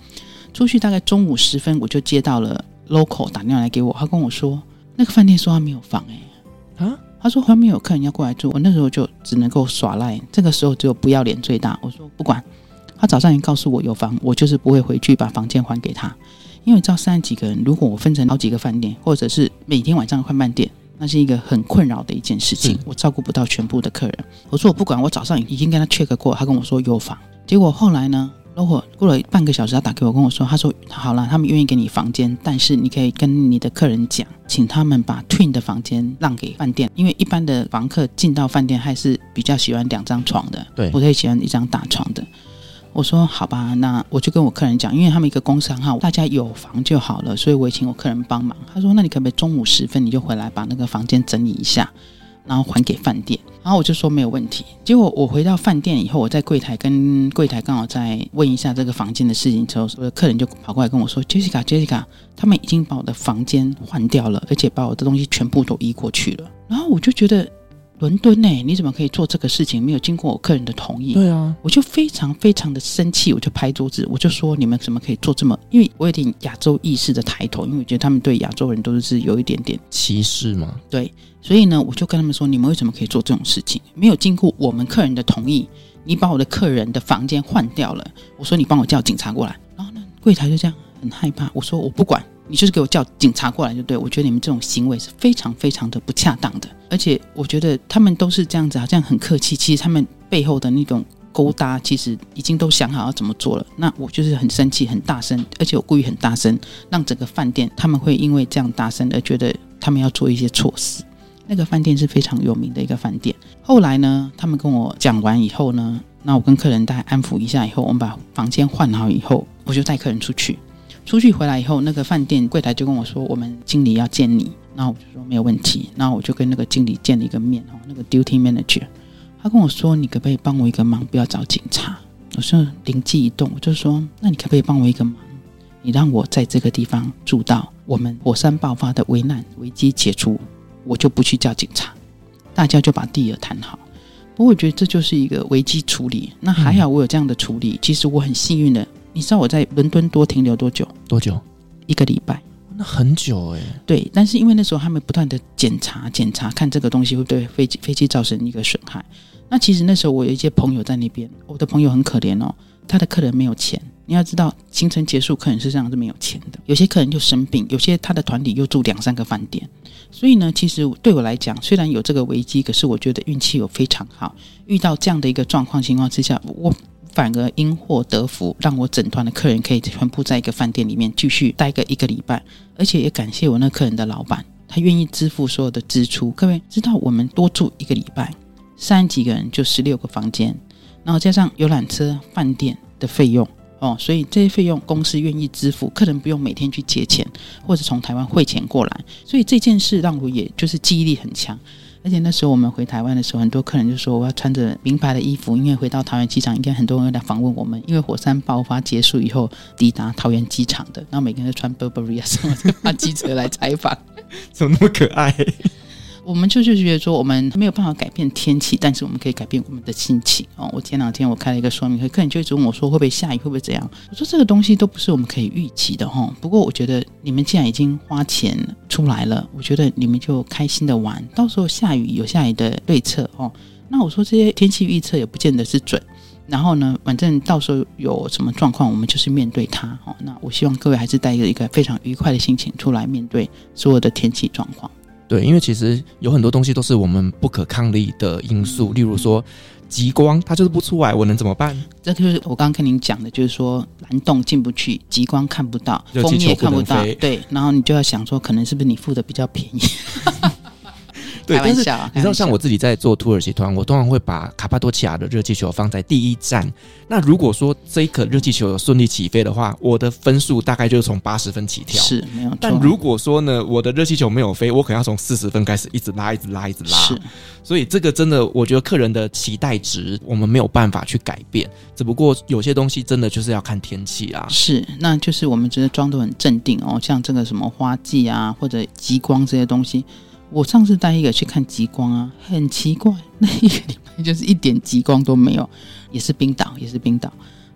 出去大概中午时分，我就接到了 local 打电话来给我，他跟我说那个饭店说他没有房哎，啊，他说还没有客人要过来住。我那时候就只能够耍赖，这个时候只有不要脸最大。我说不管，他早上已经告诉我有房，我就是不会回去把房间还给他，因为你知道三十几个人，如果我分成好几个饭店，或者是每天晚上换饭店。那是一个很困扰的一件事情，我照顾不到全部的客人。我说我不管，我早上已经跟他 check 过，他跟我说有房。结果后来呢，如果过了半个小时，他打给我跟我说，他说好了，他们愿意给你房间，但是你可以跟你的客人讲，请他们把 twin 的房间让给饭店，因为一般的房客进到饭店还是比较喜欢两张床的，对，不太喜欢一张大床的。我说好吧，那我就跟我客人讲，因为他们一个公司很好，大家有房就好了，所以我也请我客人帮忙。他说：“那你可不可以中午时分你就回来把那个房间整理一下，然后还给饭店？”然后我就说没有问题。结果我回到饭店以后，我在柜台跟柜台刚好在问一下这个房间的事情之后，我的客人就跑过来跟我说：“Jessica，Jessica，他们已经把我的房间换掉了，而且把我的东西全部都移过去了。”然后我就觉得。伦敦呢？你怎么可以做这个事情？没有经过我客人的同意。对啊，我就非常非常的生气，我就拍桌子，我就说你们怎么可以做这么？因为我有点亚洲意识的抬头，因为我觉得他们对亚洲人都是有一点点歧视嘛。对，所以呢，我就跟他们说，你们为什么可以做这种事情？没有经过我们客人的同意，你把我的客人的房间换掉了。我说你帮我叫警察过来。然后呢，柜台就这样很害怕。我说我不管。你就是给我叫警察过来就对，我觉得你们这种行为是非常非常的不恰当的，而且我觉得他们都是这样子，好像很客气，其实他们背后的那种勾搭，其实已经都想好要怎么做了。那我就是很生气，很大声，而且我故意很大声，让整个饭店他们会因为这样大声而觉得他们要做一些措施。那个饭店是非常有名的一个饭店。后来呢，他们跟我讲完以后呢，那我跟客人大概安抚一下以后，我们把房间换好以后，我就带客人出去。出去回来以后，那个饭店柜台就跟我说：“我们经理要见你。”然后我就说没有问题。然后我就跟那个经理见了一个面哦，那个 duty manager，他跟我说：“你可不可以帮我一个忙？不要找警察。”我说灵机一动，我就说：“那你可不可以帮我一个忙？你让我在这个地方住到我们火山爆发的危难危机解除，我就不去叫警察，大家就把地儿谈好。”不过我觉得这就是一个危机处理。那还好我有这样的处理，其实我很幸运的。你知道我在伦敦多停留多久？多久？一个礼拜。那很久哎。对，但是因为那时候他们不断的检查、检查，看这个东西会对飞机飞机造成一个损害。那其实那时候我有一些朋友在那边，我的朋友很可怜哦，他的客人没有钱。你要知道，行程结束，客人实际上是没有钱的。有些客人就生病，有些他的团体又住两三个饭店。所以呢，其实对我来讲，虽然有这个危机，可是我觉得运气有非常好，遇到这样的一个状况情况之下，我。反而因祸得福，让我整团的客人可以全部在一个饭店里面继续待个一个礼拜，而且也感谢我那客人的老板，他愿意支付所有的支出。各位知道，我们多住一个礼拜，三十几个人就十六个房间，然后加上游览车、饭店的费用哦，所以这些费用公司愿意支付，客人不用每天去借钱或者从台湾汇钱过来，所以这件事让我也就是记忆力很强。而且那时候我们回台湾的时候，很多客人就说我要穿着名牌的衣服，因为回到桃园机场，应该很多人来访问我们。因为火山爆发结束以后抵达桃园机场的，然后每个人都穿 Burberry 啊什么的，发机车来采访，怎么那么可爱？我们就就觉得说，我们没有办法改变天气，但是我们可以改变我们的心情哦。我前两天我开了一个说明会，客人就一直问我说，会不会下雨，会不会怎样？我说这个东西都不是我们可以预期的哈。不过我觉得你们既然已经花钱出来了，我觉得你们就开心的玩，到时候下雨有下雨的对策哦。那我说这些天气预测也不见得是准，然后呢，反正到时候有什么状况，我们就是面对它哦。那我希望各位还是带着一个非常愉快的心情出来面对所有的天气状况。对，因为其实有很多东西都是我们不可抗力的因素，例如说极光，它就是不出来，我能怎么办？这就是我刚刚跟您讲的，就是说蓝洞进不去，极光看不到，风也看不到，对，然后你就要想说，可能是不是你付的比较便宜？对，但是你知道，像我自己在做土耳其团，我通常会把卡帕多奇亚的热气球放在第一站。那如果说这一颗热气球有顺利起飞的话，我的分数大概就是从八十分起跳。是没有。但如果说呢，我的热气球没有飞，我可能要从四十分开始一直拉，一直拉，一直拉。是。所以这个真的，我觉得客人的期待值我们没有办法去改变。只不过有些东西真的就是要看天气啊。是，那就是我们觉得装得很镇定哦，像这个什么花季啊，或者极光这些东西。我上次带一个去看极光啊，很奇怪，那一个礼拜就是一点极光都没有，也是冰岛，也是冰岛。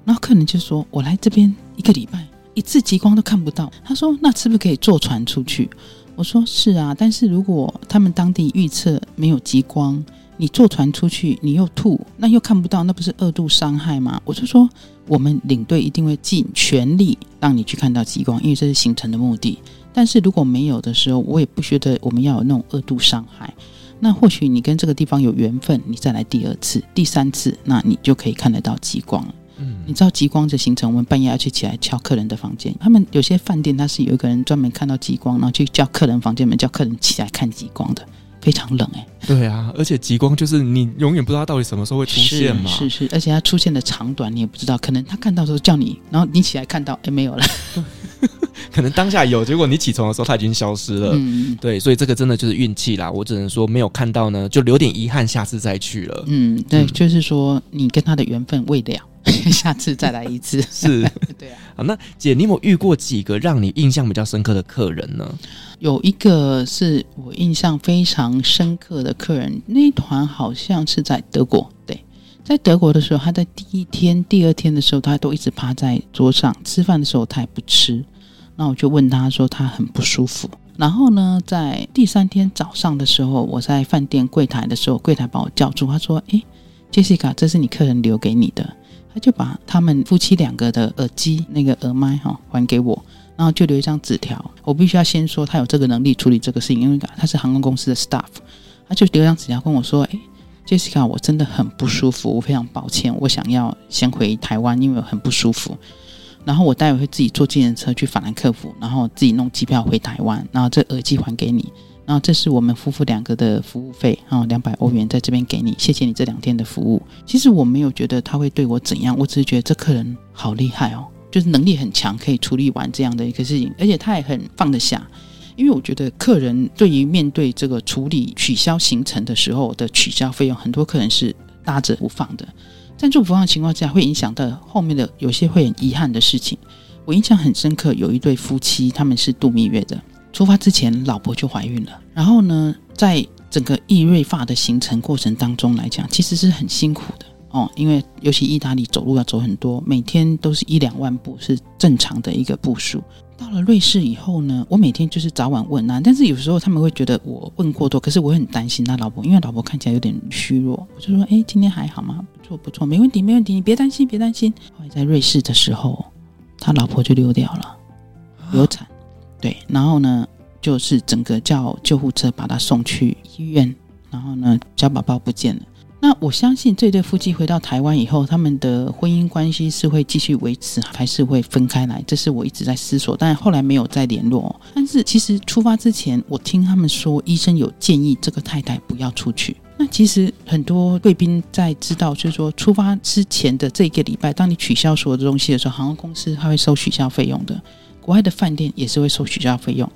然后客人就说：“我来这边一个礼拜，一次极光都看不到。”他说：“那是不是可以坐船出去？”我说：“是啊，但是如果他们当地预测没有极光，你坐船出去，你又吐，那又看不到，那不是二度伤害吗？”我就说：“我们领队一定会尽全力让你去看到极光，因为这是行程的目的。”但是如果没有的时候，我也不觉得我们要有那种二度伤害。那或许你跟这个地方有缘分，你再来第二次、第三次，那你就可以看得到极光了。嗯，你知道极光的行程，我们半夜要去起来敲客人的房间。他们有些饭店，他是有一个人专门看到极光，然后去叫客人房间门，叫客人起来看极光的，非常冷哎、欸。对啊，而且极光就是你永远不知道到底什么时候会出现嘛。是是，是，而且它出现的长短你也不知道，可能他看到的时候叫你，然后你起来看到，哎，没有了。可能当下有，结果你起床的时候它已经消失了。嗯，对，所以这个真的就是运气啦。我只能说没有看到呢，就留点遗憾，下次再去了。嗯，对，嗯、就是说你跟他的缘分未了，下次再来一次。是，对啊。好，那姐，你有遇过几个让你印象比较深刻的客人呢？有一个是我印象非常深刻的客人，那一团好像是在德国。对，在德国的时候，他在第一天、第二天的时候，他都一直趴在桌上吃饭的时候，他也不吃。那我就问他说他很不舒服，然后呢，在第三天早上的时候，我在饭店柜台的时候，柜台把我叫住，他说：“诶，Jessica，这是你客人留给你的。”就把他们夫妻两个的耳机那个耳麦哈还给我，然后就留一张纸条。我必须要先说他有这个能力处理这个事情，因为他是航空公司的 staff，他就留一张纸条跟我说：“诶，Jessica，我真的很不舒服，我非常抱歉，我想要先回台湾，因为我很不舒服。”然后我待会会自己坐计程车去法兰克福，然后自己弄机票回台湾，然后这耳机还给你，然后这是我们夫妇两个的服务费啊，两百欧元在这边给你，谢谢你这两天的服务。其实我没有觉得他会对我怎样，我只是觉得这客人好厉害哦，就是能力很强，可以处理完这样的一个事情，而且他也很放得下。因为我觉得客人对于面对这个处理取消行程的时候的取消费用，很多客人是搭着不放的。赞助不放的情况下，会影响到后面的有些会很遗憾的事情。我印象很深刻，有一对夫妻，他们是度蜜月的。出发之前，老婆就怀孕了。然后呢，在整个易瑞法的行程过程当中来讲，其实是很辛苦的哦，因为尤其意大利走路要走很多，每天都是一两万步，是正常的一个步数。到了瑞士以后呢，我每天就是早晚问啊，但是有时候他们会觉得我问过多，可是我很担心他老婆，因为老婆看起来有点虚弱，我就说：“哎，今天还好吗？不错，不错，没问题，没问题，你别担心，别担心。”后来在瑞士的时候，他老婆就流掉了，流产，对，然后呢，就是整个叫救护车把他送去医院，然后呢，小宝宝不见了。那我相信这对夫妻回到台湾以后，他们的婚姻关系是会继续维持，还是会分开来？这是我一直在思索，但后来没有再联络。但是其实出发之前，我听他们说，医生有建议这个太太不要出去。那其实很多贵宾在知道，就是说出发之前的这一个礼拜，当你取消所有的东西的时候，航空公司它会收取消费用的，国外的饭店也是会收取消费用。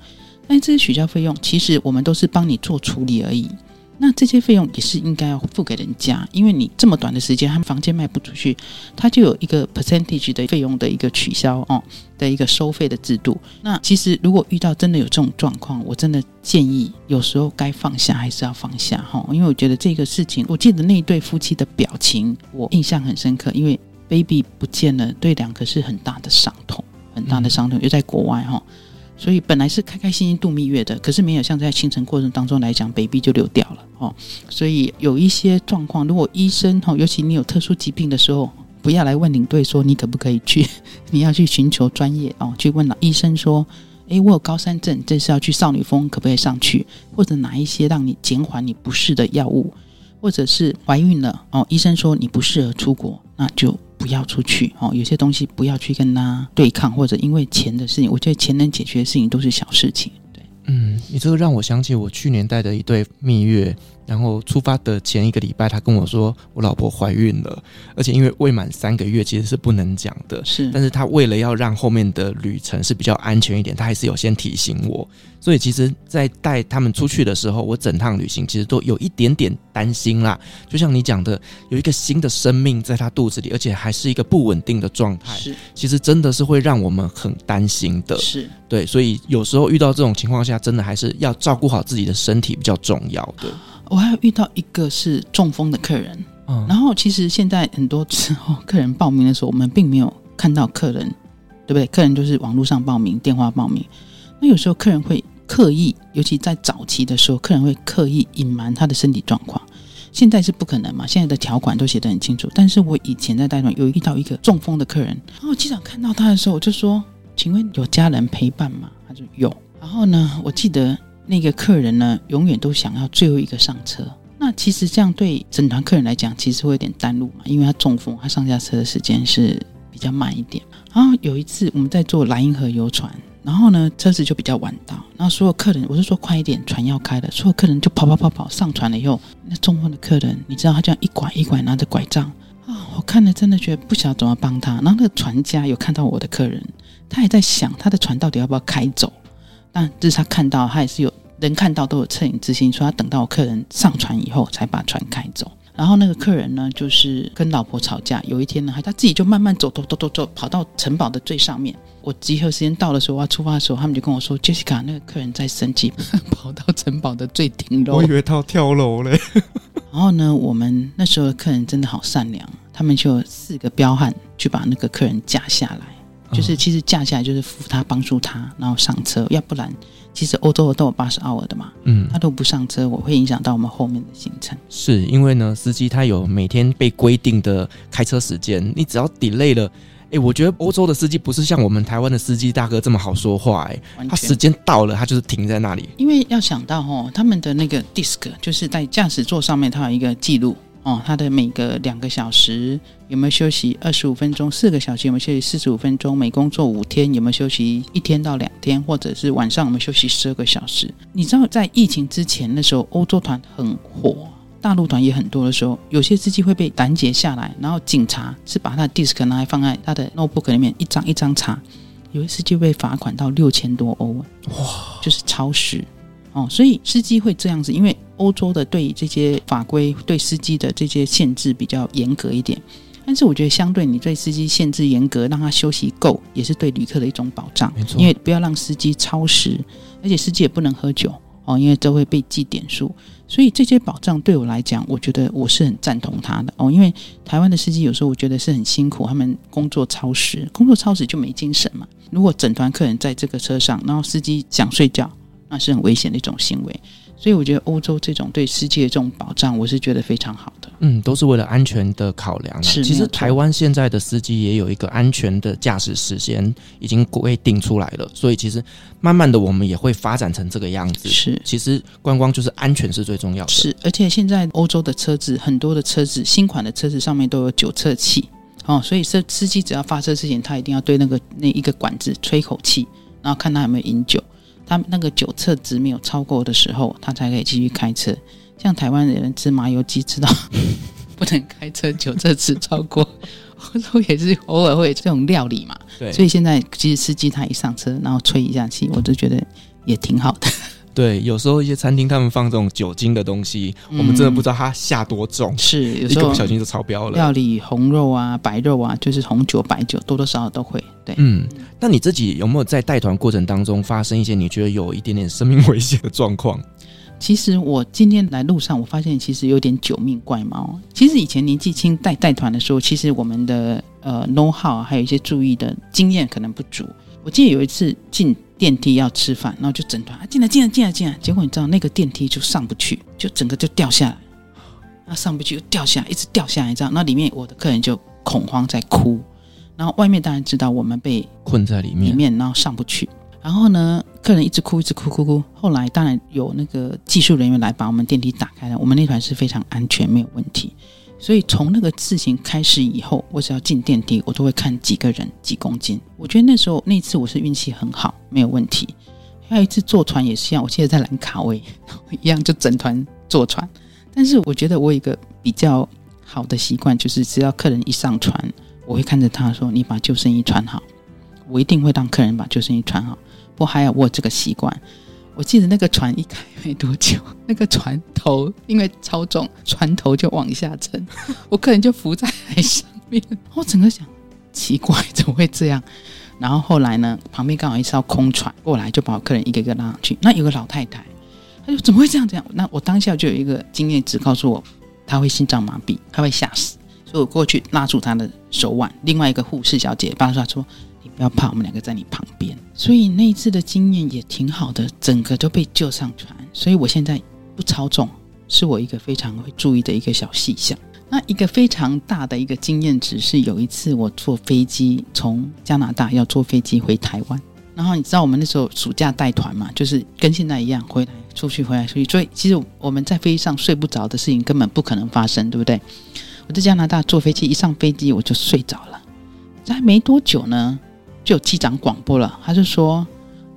但这些取消费用，其实我们都是帮你做处理而已。那这些费用也是应该要付给人家，因为你这么短的时间，他们房间卖不出去，他就有一个 percentage 的费用的一个取消哦的一个收费的制度。那其实如果遇到真的有这种状况，我真的建议有时候该放下还是要放下哈，因为我觉得这个事情，我记得那一对夫妻的表情我印象很深刻，因为 baby 不见了，对两个是很大的伤痛，很大的伤痛，又在国外哈。所以本来是开开心心度蜜月的，可是没有像在行程过程当中来讲，baby 就流掉了哦。所以有一些状况，如果医生哈，尤其你有特殊疾病的时候，不要来问领队说你可不可以去，你要去寻求专业哦，去问了医生说，诶，我有高山症，这是要去少女峰，可不可以上去？或者拿一些让你减缓你不适的药物，或者是怀孕了哦，医生说你不适合出国，那就。不要出去哦，有些东西不要去跟他对抗，或者因为钱的事情，我觉得钱能解决的事情都是小事情。对，嗯，你这个让我想起我去年带的一对蜜月。然后出发的前一个礼拜，他跟我说我老婆怀孕了，而且因为未满三个月，其实是不能讲的。是，但是他为了要让后面的旅程是比较安全一点，他还是有先提醒我。所以其实，在带他们出去的时候，我整趟旅行其实都有一点点担心啦。就像你讲的，有一个新的生命在他肚子里，而且还是一个不稳定的状态。是，其实真的是会让我们很担心的。是对，所以有时候遇到这种情况下，真的还是要照顾好自己的身体比较重要的。我还有遇到一个是中风的客人，嗯，然后其实现在很多时候客人报名的时候，我们并没有看到客人，对不对？客人就是网络上报名、电话报名。那有时候客人会刻意，尤其在早期的时候，客人会刻意隐瞒他的身体状况。现在是不可能嘛？现在的条款都写得很清楚。但是我以前在带团有遇到一个中风的客人，然后机长看到他的时候，我就说：“请问有家人陪伴吗？”他说有。然后呢，我记得。那个客人呢，永远都想要最后一个上车。那其实这样对整团客人来讲，其实会有点耽误嘛，因为他中风，他上下车的时间是比较慢一点。然后有一次我们在坐莱茵河游船，然后呢车子就比较晚到，然后所有客人，我是说快一点，船要开了，所有客人就跑跑跑跑上船了以后，那中风的客人，你知道他这样一拐一拐拿着拐杖啊，我看了真的觉得不晓得怎么帮他。然后那个船家有看到我的客人，他也在想他的船到底要不要开走。但这是他看到，他也是有人看到都有恻隐之心，说他等到客人上船以后才把船开走。然后那个客人呢，就是跟老婆吵架。有一天呢，他自己就慢慢走，走，走，走，走，跑到城堡的最上面。我集合时间到的时候，我要出发的时候，他们就跟我说：“Jessica，那个客人在生气，跑到城堡的最顶楼。”我以为他要跳楼嘞。然后呢，我们那时候的客人真的好善良，他们就有四个彪悍去把那个客人架下来。就是其实架下来就是扶他帮助他，然后上车，要不然其实欧洲都有八十 hour 的嘛，嗯，他都不上车，我会影响到我们后面的行程。是因为呢，司机他有每天被规定的开车时间，你只要 delay 了，哎，我觉得欧洲的司机不是像我们台湾的司机大哥这么好说话，哎，他时间到了，他就是停在那里。因为要想到哦，他们的那个 disc 就是在驾驶座上面，它有一个记录。哦，他的每个两个小时有没有休息二十五分钟？四个小时有没有休息四十五分钟？每工作五天有没有休息一天到两天？或者是晚上有没有休息十二个小时？你知道在疫情之前那时候，欧洲团很火，大陆团也很多的时候，有些司机会被拦截下来，然后警察是把他的 disk 拿来放在他的 notebook 里面，一张一张查，有些司机被罚款到六千多欧，哇，就是超时。哦，所以司机会这样子，因为欧洲的对这些法规、对司机的这些限制比较严格一点。但是我觉得，相对你对司机限制严格，让他休息够，也是对旅客的一种保障。没错，因为不要让司机超时，而且司机也不能喝酒哦，因为这会被记点数。所以这些保障对我来讲，我觉得我是很赞同他的哦。因为台湾的司机有时候我觉得是很辛苦，他们工作超时，工作超时就没精神嘛。如果整团客人在这个车上，然后司机想睡觉。那是很危险的一种行为，所以我觉得欧洲这种对司机的这种保障，我是觉得非常好的。嗯，都是为了安全的考量。是，其实台湾现在的司机也有一个安全的驾驶时间已经规定出来了，所以其实慢慢的我们也会发展成这个样子。是，其实观光就是安全是最重要的。是，而且现在欧洲的车子很多的车子，新款的车子上面都有酒测器哦，所以司司机只要发车之前，他一定要对那个那一个管子吹口气，然后看他有没有饮酒。他那个酒测值没有超过的时候，他才可以继续开车。像台湾人吃麻油鸡，知道不能开车，酒测值超过，我说也是偶尔会有这种料理嘛。对，所以现在其实司机他一上车，然后吹一下气，我就觉得也挺好的。对，有时候一些餐厅他们放这种酒精的东西，嗯、我们真的不知道它下多重，是有时候一个不小心就超标了。料理红肉啊、白肉啊，就是红酒、白酒，多多少少都会。对，嗯，那你自己有没有在带团过程当中发生一些你觉得有一点点生命危险的状况？其实我今天来路上，我发现其实有点九命怪猫。其实以前年纪轻带带团的时候，其实我们的呃 know how 还有一些注意的经验可能不足。我记得有一次进电梯要吃饭，然后就整团啊进来进来进来进来，结果你知道那个电梯就上不去，就整个就掉下来，那上不去又掉下来，一直掉下来，你知道？那里面我的客人就恐慌在哭，然后外面当然知道我们被困在里面，里面然后上不去，然后呢，客人一直哭一直哭哭哭，后来当然有那个技术人员来把我们电梯打开了，我们那团是非常安全，没有问题。所以从那个事情开始以后，我只要进电梯，我都会看几个人几公斤。我觉得那时候那次我是运气很好，没有问题。还有一次坐船也是一样，我记得在兰卡威一样，就整团坐船。但是我觉得我有一个比较好的习惯，就是只要客人一上船，我会看着他说：“你把救生衣穿好。”我一定会让客人把救生衣穿好。不过还有我这个习惯，我记得那个船一开没多久，那个船头因为超重，船头就往下沉，我客人就浮在海上面。我整个想，奇怪，怎么会这样？然后后来呢，旁边刚好一艘空船过来，就把我客人一个一个拉上去。那有个老太太，她说：“怎么会这样？这样？”那我当下就有一个经验值告诉我，她会心脏麻痹，她会吓死。所以我过去拉住她的手腕。另外一个护士小姐帮她说：“不要怕，我们两个在你旁边。”所以那一次的经验也挺好的，整个都被救上船。所以我现在不超重，是我一个非常会注意的一个小细项。那一个非常大的一个经验值是，有一次我坐飞机从加拿大要坐飞机回台湾，然后你知道我们那时候暑假带团嘛，就是跟现在一样回来出去回来出去，所以其实我们在飞机上睡不着的事情根本不可能发生，对不对？我在加拿大坐飞机，一上飞机我就睡着了，才没多久呢，就有机长广播了，他就说：“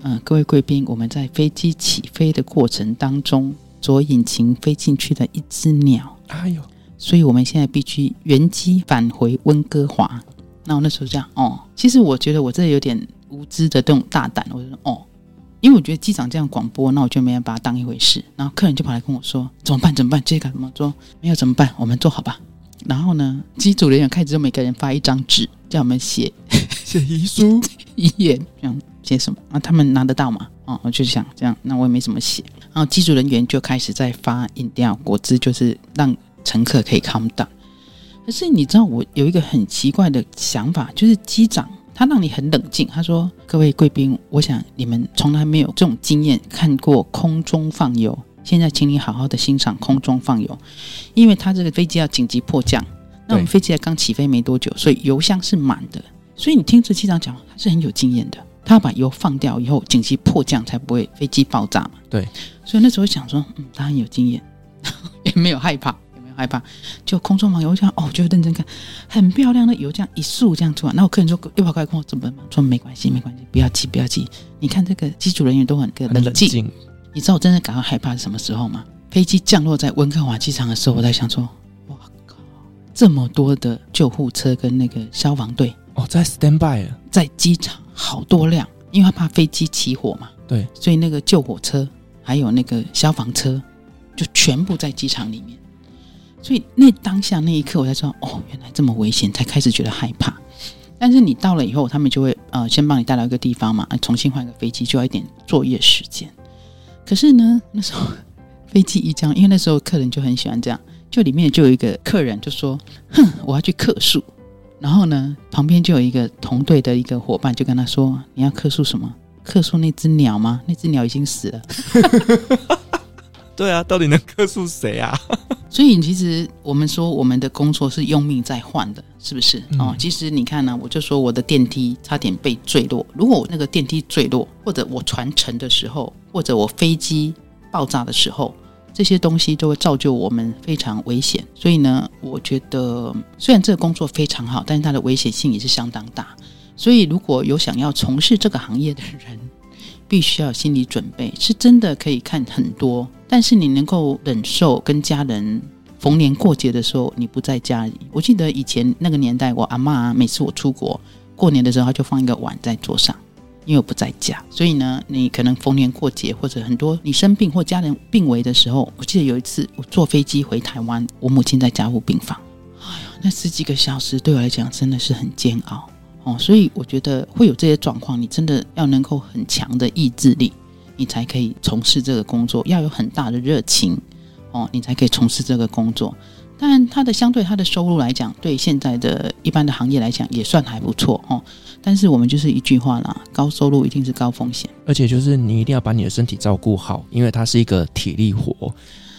嗯、呃，各位贵宾，我们在飞机起飞的过程当中，左引擎飞进去的一只鸟，哎呦。”所以我们现在必须原机返回温哥华。那我那时候这样哦，其实我觉得我这有点无知的这种大胆，我就说哦，因为我觉得机长这样广播，那我就没有把它当一回事。然后客人就跑来跟我说怎么办？怎么办？这个怎么做？没有怎么办？我们做好吧。然后呢，机组人员开始就每个人发一张纸，叫我们写 写遗书、遗言，这样写什么啊？他们拿得到吗？哦，我就想这样，那我也没怎么写。然后机组人员就开始在发饮料、果汁，就是让。乘客可以 calm down，可是你知道我有一个很奇怪的想法，就是机长他让你很冷静。他说：“各位贵宾，我想你们从来没有这种经验看过空中放油，现在请你好好的欣赏空中放油，因为他这个飞机要紧急迫降，那我们飞机才刚起飞没多久，所以油箱是满的。所以你听着机长讲，他是很有经验的，他要把油放掉以后紧急迫降才不会飞机爆炸嘛。对，所以那时候想说，嗯，他很有经验，也没有害怕。”也没有害怕，就空中放油，我想哦，就认真看，很漂亮的油，这样一束这样出来。那我客人说又跑过来跟我怎么办？说没关系，没关系，不要急，不要急。你看这个机组人员都很个冷静。你知道我真的感到害怕是什么时候吗？飞机降落在温哥华机场的时候，我在想说，这么多的救护车跟那个消防队哦，在 stand by，在机场好多辆，因为他怕飞机起火嘛。对，所以那个救火车还有那个消防车就全部在机场里面。所以那当下那一刻，我才知道哦，原来这么危险，才开始觉得害怕。但是你到了以后，他们就会呃先帮你带到一个地方嘛，重新换一个飞机，就要一点作业时间。可是呢，那时候 飞机一降，因为那时候客人就很喜欢这样，就里面就有一个客人就说：“哼，我要去客诉。”然后呢，旁边就有一个同队的一个伙伴就跟他说：“你要客诉什么？客诉那只鸟吗？那只鸟已经死了。”对啊，到底能客诉谁啊？所以其实我们说我们的工作是用命在换的，是不是？嗯、哦，其实你看呢、啊，我就说我的电梯差点被坠落。如果我那个电梯坠落，或者我船沉的时候，或者我飞机爆炸的时候，这些东西都会造就我们非常危险。所以呢，我觉得虽然这个工作非常好，但是它的危险性也是相当大。所以如果有想要从事这个行业的人，必须要有心理准备，是真的可以看很多。但是你能够忍受跟家人逢年过节的时候你不在家里。我记得以前那个年代，我阿嬷每次我出国过年的时候，她就放一个碗在桌上，因为我不在家。所以呢，你可能逢年过节或者很多你生病或家人病危的时候，我记得有一次我坐飞机回台湾，我母亲在家护病房。哎呀，那十几个小时对我来讲真的是很煎熬哦。所以我觉得会有这些状况，你真的要能够很强的意志力。你才可以从事这个工作，要有很大的热情哦，你才可以从事这个工作。但它的相对它的收入来讲，对现在的一般的行业来讲也算还不错哦。但是我们就是一句话啦，高收入一定是高风险，而且就是你一定要把你的身体照顾好，因为它是一个体力活。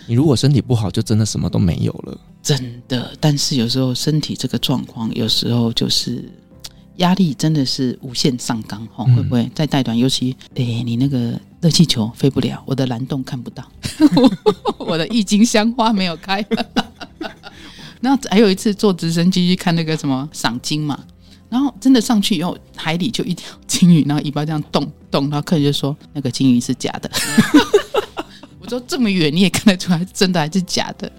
你如果身体不好，就真的什么都没有了。真的，但是有时候身体这个状况，有时候就是。压力真的是无限上纲哈，会不会再带团？尤其哎，你那个热气球飞不了，我的蓝洞看不到，我的郁金香花没有开。那还有一次坐直升机去看那个什么赏金嘛，然后真的上去以后，海里就一条 金鱼，然后尾巴这样动动，然后客人就说那个金鱼是假的。我说这么远你也看得出来是真的还是假的？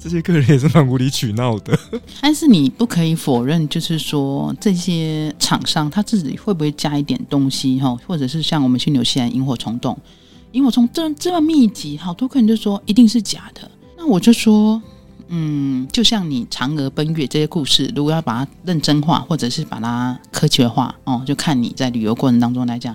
这些客人也是蛮无理取闹的。但是你不可以否认，就是说这些厂商他自己会不会加一点东西哈，或者是像我们去纽西兰萤火虫洞，萤火虫这这么密集，好多客人就说一定是假的。那我就说，嗯，就像你嫦娥奔月这些故事，如果要把它认真化，或者是把它科学化哦，就看你在旅游过程当中来讲。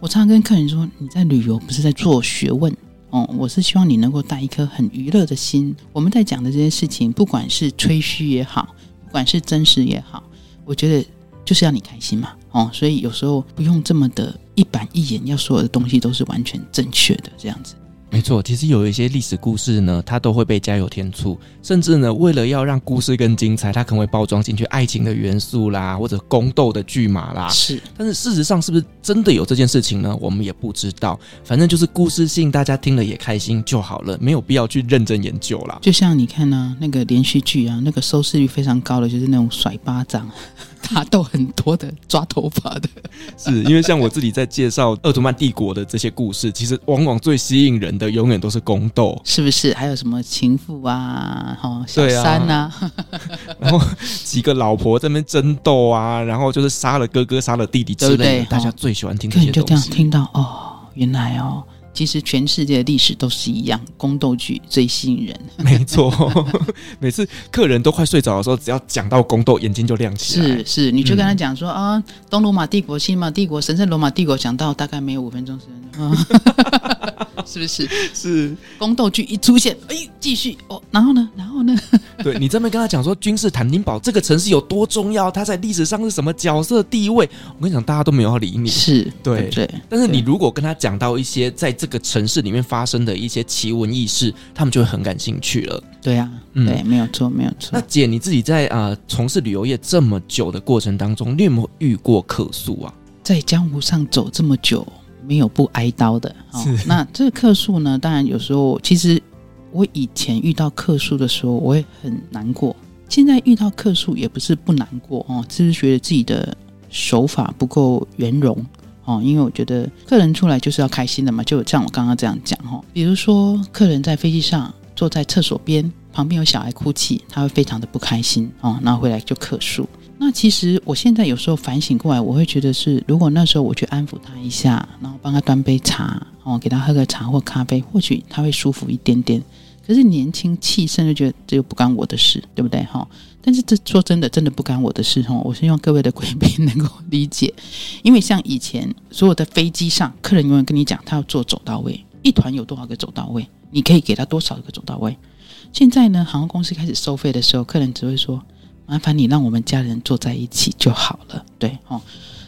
我常常跟客人说，你在旅游不是在做学问。哦，我是希望你能够带一颗很娱乐的心。我们在讲的这些事情，不管是吹嘘也好，不管是真实也好，我觉得就是要你开心嘛。哦，所以有时候不用这么的一板一眼，要所有的东西都是完全正确的这样子。没错，其实有一些历史故事呢，它都会被加油添醋，甚至呢，为了要让故事更精彩，它可能会包装进去爱情的元素啦，或者宫斗的剧码啦。是，但是事实上是不是真的有这件事情呢？我们也不知道。反正就是故事性，大家听了也开心就好了，没有必要去认真研究啦。就像你看呢、啊，那个连续剧啊，那个收视率非常高的，就是那种甩巴掌。打斗很多的，抓头发的，是因为像我自己在介绍鄂图曼帝国的这些故事，其实往往最吸引人的永远都是宫斗，是不是？还有什么情妇啊，哈，小三呐、啊，然后几个老婆在那边争斗啊，然后就是杀了哥哥，杀了弟弟之类的，对对哦、大家最喜欢听这些东西。就这样听到哦，原来哦。其实全世界的历史都是一样，宫斗剧最吸引人。没错，每次客人都快睡着的时候，只要讲到宫斗，眼睛就亮起来。是是，你就跟他讲说、嗯、啊，东罗马帝国、西罗马帝国、神圣罗马帝国，讲到大概没有五分钟时间。啊 是不是？是宫斗剧一出现，哎，继续哦，然后呢？然后呢？对，你这边跟他讲说，君士坦丁堡这个城市有多重要，它在历史上是什么角色地位？我跟你讲，大家都没有要理你。是对对，对。但是你如果跟他讲到一些在这个城市里面发生的一些奇闻异事，他们就会很感兴趣了。对呀、啊，嗯，对，没有错，没有错。那姐，你自己在啊、呃、从事旅游业这么久的过程当中，你有没有遇过客诉啊？在江湖上走这么久。没有不挨刀的哦。那这个客诉呢？当然有时候，其实我以前遇到客诉的时候，我也很难过。现在遇到客诉也不是不难过哦，只是觉得自己的手法不够圆融哦。因为我觉得客人出来就是要开心的嘛，就像我刚刚这样讲哦。比如说，客人在飞机上坐在厕所边，旁边有小孩哭泣，他会非常的不开心哦，然后回来就客诉。那其实我现在有时候反省过来，我会觉得是，如果那时候我去安抚他一下，然后帮他端杯茶，哦，给他喝个茶或咖啡，或许他会舒服一点点。可是年轻气盛就觉得这又不干我的事，对不对哈？但是这说真的，真的不干我的事哈。我希望各位的贵宾能够理解，因为像以前所有的飞机上，客人永远跟你讲他要做走到位，一团有多少个走到位，你可以给他多少个走到位。现在呢，航空公司开始收费的时候，客人只会说。麻烦你让我们家人坐在一起就好了，对哦。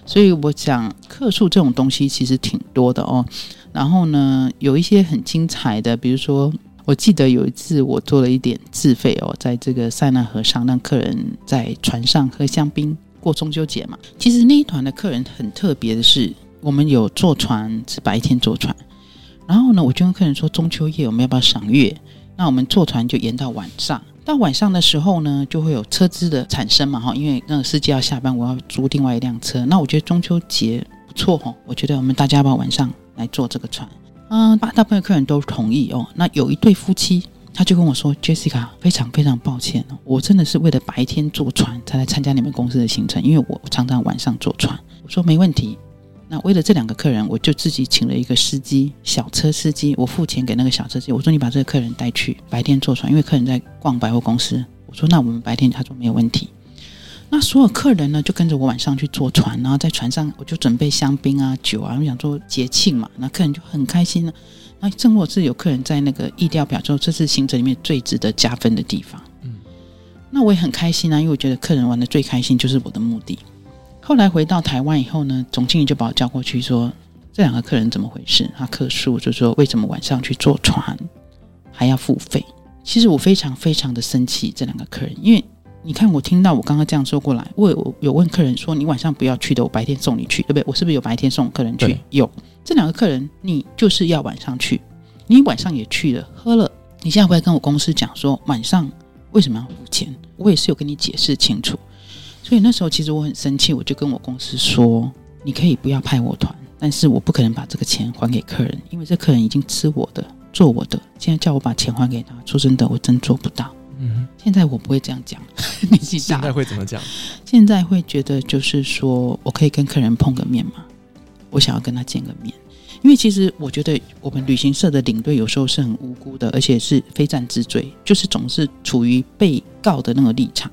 所以我讲客诉这种东西其实挺多的哦。然后呢，有一些很精彩的，比如说，我记得有一次我做了一点自费哦，在这个塞纳河上让客人在船上喝香槟过中秋节嘛。其实那一团的客人很特别的是，我们有坐船是白天坐船，然后呢，我就跟客人说中秋夜我们要不要赏月？那我们坐船就延到晚上。到晚上的时候呢，就会有车资的产生嘛，哈，因为那个司机要下班，我要租另外一辆车。那我觉得中秋节不错哈，我觉得我们大家要不要晚上来坐这个船？嗯，大大部分客人都同意哦。那有一对夫妻，他就跟我说：“Jessica，非常非常抱歉，我真的是为了白天坐船才来参加你们公司的行程，因为我常常晚上坐船。”我说：“没问题。”那为了这两个客人，我就自己请了一个司机，小车司机，我付钱给那个小车司机。我说，你把这个客人带去白天坐船，因为客人在逛百货公司。我说那我们白天，他说没有问题。那所有客人呢，就跟着我晚上去坐船，然后在船上我就准备香槟啊酒啊，我想做节庆嘛，那客人就很开心了。那正我是有客人在那个意调表，说这次行程里面最值得加分的地方。嗯，那我也很开心啊，因为我觉得客人玩的最开心就是我的目的。后来回到台湾以后呢，总经理就把我叫过去说：“这两个客人怎么回事？”他客诉就说：“为什么晚上去坐船还要付费？”其实我非常非常的生气，这两个客人，因为你看我听到我刚刚这样说过来，我有有问客人说：“你晚上不要去的，我白天送你去，对不对？”我是不是有白天送客人去？有。这两个客人，你就是要晚上去，你晚上也去了，喝了，你现在回来跟我公司讲说晚上为什么要付钱？我也是有跟你解释清楚。所以那时候其实我很生气，我就跟我公司说：“你可以不要派我团，但是我不可能把这个钱还给客人，因为这客人已经吃我的、做我的，现在叫我把钱还给他，说真的，我真做不到。”嗯，现在我不会这样讲，你现在会怎么讲？现在会觉得就是说我可以跟客人碰个面吗？我想要跟他见个面，因为其实我觉得我们旅行社的领队有时候是很无辜的，而且是非战之罪，就是总是处于被告的那个立场。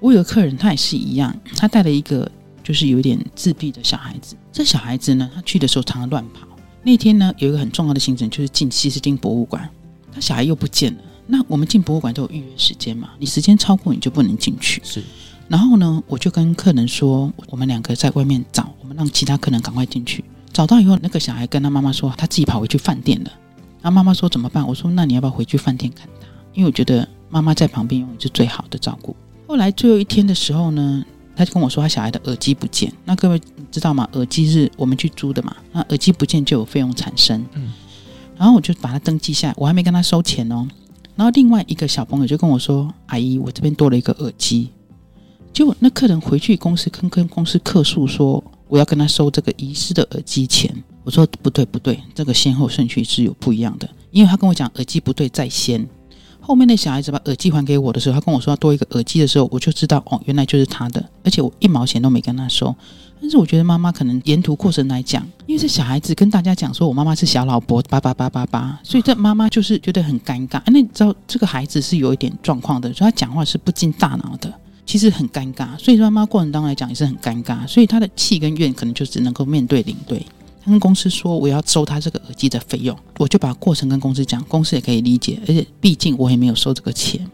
我有个客人，他也是一样，他带了一个就是有点自闭的小孩子。这小孩子呢，他去的时候常常乱跑。那天呢，有一个很重要的行程，就是进西斯汀博物馆，他小孩又不见了。那我们进博物馆都有预约时间嘛？你时间超过你就不能进去。是，然后呢，我就跟客人说，我们两个在外面找，我们让其他客人赶快进去。找到以后，那个小孩跟他妈妈说，他自己跑回去饭店了。他妈妈说怎么办？我说那你要不要回去饭店看他？因为我觉得妈妈在旁边永远是最好的照顾。后来最后一天的时候呢，他就跟我说他小孩的耳机不见。那各位知道吗？耳机是我们去租的嘛？那耳机不见就有费用产生。嗯，然后我就把它登记下来，我还没跟他收钱哦。然后另外一个小朋友就跟我说：“阿姨，我这边多了一个耳机。”结果那客人回去公司跟跟公司客诉说：“我要跟他收这个遗失的耳机钱。”我说：“不对，不对，这个先后顺序是有不一样的。”因为他跟我讲耳机不对在先，后面那小孩子把耳机还给我的时候，他跟我说要多一个耳机的时候，我就知道哦，原来就是他的，而且我一毛钱都没跟他收。但是我觉得妈妈可能沿途过程来讲，因为这小孩子跟大家讲说，我妈妈是小老婆，叭叭叭叭叭，所以这妈妈就是觉得很尴尬。那你知道这个孩子是有一点状况的，所以他讲话是不经大脑的，其实很尴尬。所以说妈妈过程当中来讲也是很尴尬，所以他的气跟怨可能就只能够面对领队。他跟公司说我要收他这个耳机的费用，我就把过程跟公司讲，公司也可以理解，而且毕竟我也没有收这个钱。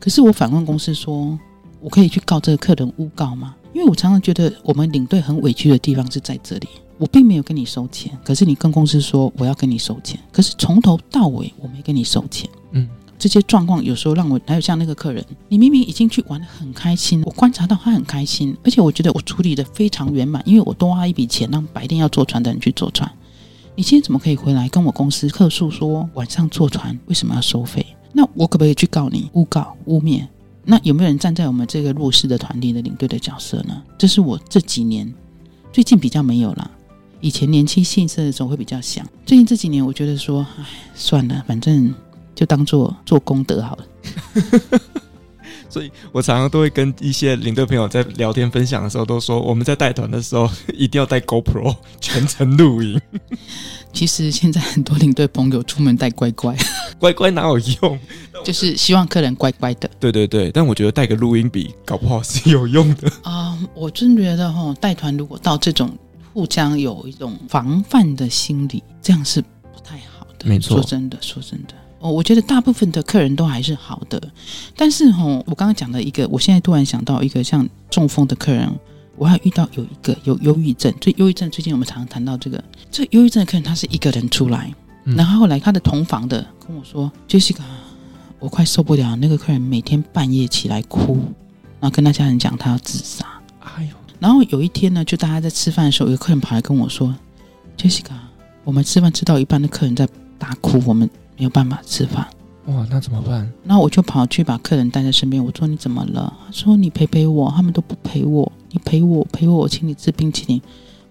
可是我反问公司说，我可以去告这个客人诬告吗？因为我常常觉得我们领队很委屈的地方是在这里，我并没有跟你收钱，可是你跟公司说我要跟你收钱，可是从头到尾我没跟你收钱。嗯，这些状况有时候让我还有像那个客人，你明明已经去玩的很开心，我观察到他很开心，而且我觉得我处理的非常圆满，因为我多花一笔钱让白天要坐船的人去坐船，你今天怎么可以回来跟我公司客诉说晚上坐船为什么要收费？那我可不可以去告你诬告污蔑？那有没有人站在我们这个弱势的团体的领队的角色呢？这是我这几年最近比较没有啦。以前年轻气盛的时候会比较想，最近这几年我觉得说，哎，算了，反正就当做做功德好了。所以我常常都会跟一些领队朋友在聊天分享的时候，都说我们在带团的时候 一定要带 GoPro 全程录影。其实现在很多领队朋友出门带乖乖，乖乖哪有用？就是希望客人乖乖的。对对对，但我觉得带个录音笔搞不好是有用的啊、呃！我真觉得哈，带团如果到这种互相有一种防范的心理，这样是不太好的。没错，说真的，说真的，哦，我觉得大部分的客人都还是好的。但是哈，我刚刚讲的一个，我现在突然想到一个像中风的客人，我还遇到有一个有忧郁症。最忧郁症最近我们常常谈到这个，这忧郁症的客人他是一个人出来，嗯、然后后来他的同房的跟我说，Jessica。我快受不了，那个客人每天半夜起来哭，然后跟他家人讲他要自杀。哎呦！然后有一天呢，就大家在吃饭的时候，有个客人跑来跟我说：“Jessica，我们吃饭吃到一半，的客人在大哭，我们没有办法吃饭。”哇，那怎么办？那我就跑去把客人带在身边。我说：“你怎么了？”他说：“你陪陪我。”他们都不陪我，你陪我陪我，我请你吃冰淇淋。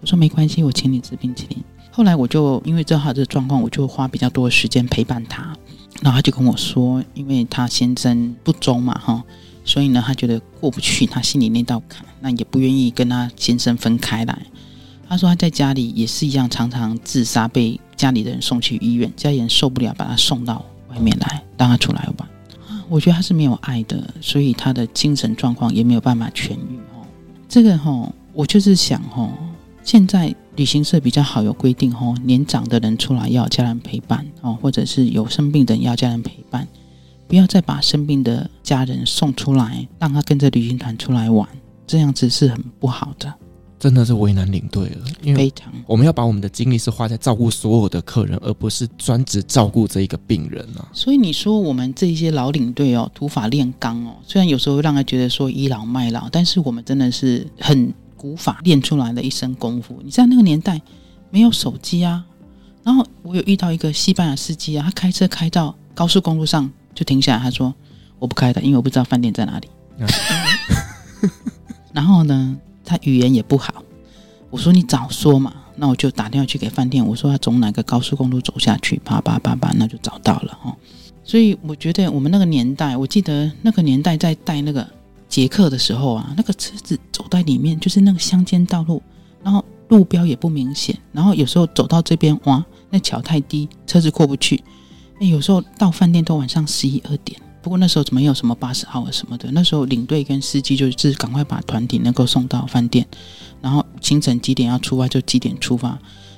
我说：“没关系，我请你吃冰淇淋。”后来我就因为知道他这个状况，我就花比较多的时间陪伴他。然后他就跟我说，因为他先生不忠嘛，哈，所以呢，他觉得过不去他心里那道坎，那也不愿意跟他先生分开来。他说他在家里也是一样，常常自杀，被家里的人送去医院，家里人受不了，把他送到外面来，让他出来玩。我觉得他是没有爱的，所以他的精神状况也没有办法痊愈。哦，这个哈，我就是想哈，现在。旅行社比较好，有规定哦，年长的人出来要家人陪伴哦，或者是有生病的人要家人陪伴，不要再把生病的家人送出来，让他跟着旅行团出来玩，这样子是很不好的。真的是为难领队了，因为非常我们要把我们的精力是花在照顾所有的客人，而不是专职照顾这一个病人啊。所以你说我们这些老领队哦，土法炼钢哦，虽然有时候让人觉得说倚老卖老，但是我们真的是很。古法练出来的一身功夫。你在那个年代没有手机啊，然后我有遇到一个西班牙司机啊，他开车开到高速公路上就停下来，他说：“我不开的，因为我不知道饭店在哪里。” 然后呢，他语言也不好。我说你早说嘛，那我就打电话去给饭店，我说要从哪个高速公路走下去，啪啪啪啪，那就找到了哈。所以我觉得我们那个年代，我记得那个年代在带那个捷克的时候啊，那个车子走在里面就是那个乡间道路，然后路标也不明显，然后有时候走到这边哇，那桥太低，车子过不去。哎，有时候到饭店都晚上十一二点。不过那时候怎么有什么巴士号啊什么的？那时候领队跟司机就是赶快把团体能够送到饭店，然后清晨几点要出发就几点出发。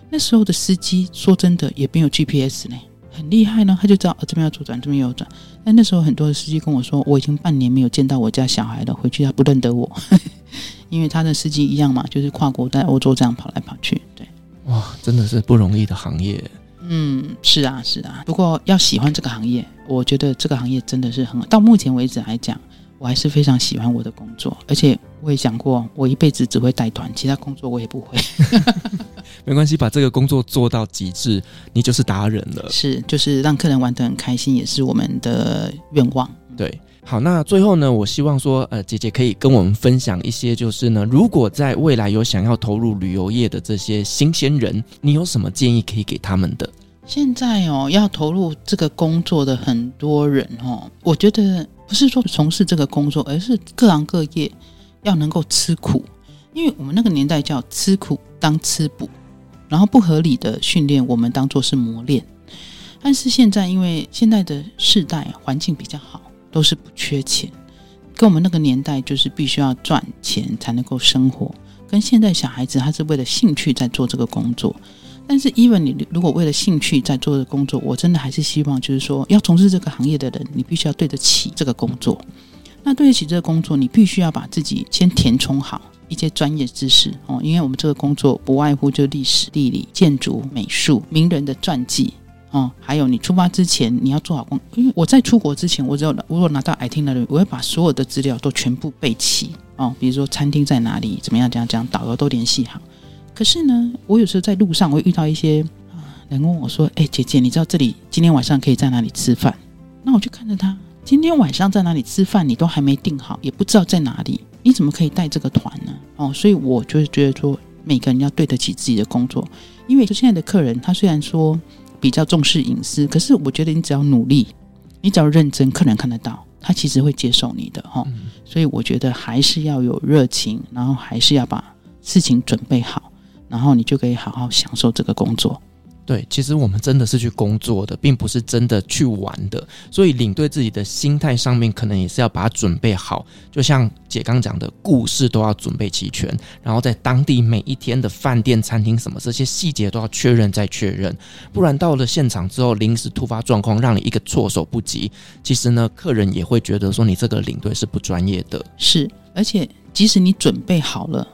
那时候的司机说真的也没有 GPS 呢，很厉害呢，他就知道、哦、这边要左转，这边右转。但那时候很多的司机跟我说，我已经半年没有见到我家小孩了，回去他不认得我，因为他的司机一样嘛，就是跨国在欧洲这样跑来跑去。对，哇，真的是不容易的行业。嗯，是啊，是啊。不过要喜欢这个行业，我觉得这个行业真的是很。到目前为止来讲，我还是非常喜欢我的工作。而且我也想过，我一辈子只会带团，其他工作我也不会。没关系，把这个工作做到极致，你就是达人了。是，就是让客人玩得很开心，也是我们的愿望。对，好，那最后呢，我希望说，呃，姐姐可以跟我们分享一些，就是呢，如果在未来有想要投入旅游业的这些新鲜人，你有什么建议可以给他们的？现在哦，要投入这个工作的很多人哦，我觉得不是说从事这个工作，而是各行各业要能够吃苦，因为我们那个年代叫吃苦当吃补，然后不合理的训练我们当做是磨练。但是现在，因为现在的世代环境比较好，都是不缺钱，跟我们那个年代就是必须要赚钱才能够生活，跟现在小孩子他是为了兴趣在做这个工作。但是，even 你如果为了兴趣在做的工作，我真的还是希望，就是说，要从事这个行业的人，你必须要对得起这个工作。那对得起这个工作，你必须要把自己先填充好一些专业知识哦，因为我们这个工作不外乎就历史、地理、建筑、美术、名人的传记哦，还有你出发之前你要做好工。因为我在出国之前，我只有如果拿到 itinerary，我会把所有的资料都全部备齐哦，比如说餐厅在哪里，怎么样，怎样怎样，导游都联系好。可是呢，我有时候在路上我会遇到一些人问我说：“哎，姐姐，你知道这里今天晚上可以在哪里吃饭？”那我就看着他，今天晚上在哪里吃饭，你都还没定好，也不知道在哪里，你怎么可以带这个团呢？哦，所以我就是觉得说，每个人要对得起自己的工作，因为就现在的客人，他虽然说比较重视隐私，可是我觉得你只要努力，你只要认真，客人看得到，他其实会接受你的哈。哦嗯。所以我觉得还是要有热情，然后还是要把事情准备好。然后你就可以好好享受这个工作。对，其实我们真的是去工作的，并不是真的去玩的。所以领队自己的心态上面，可能也是要把它准备好。就像姐刚讲的，故事都要准备齐全，然后在当地每一天的饭店、餐厅什么这些细节都要确认再确认，不然到了现场之后，临时突发状况让你一个措手不及，其实呢，客人也会觉得说你这个领队是不专业的。是，而且即使你准备好了。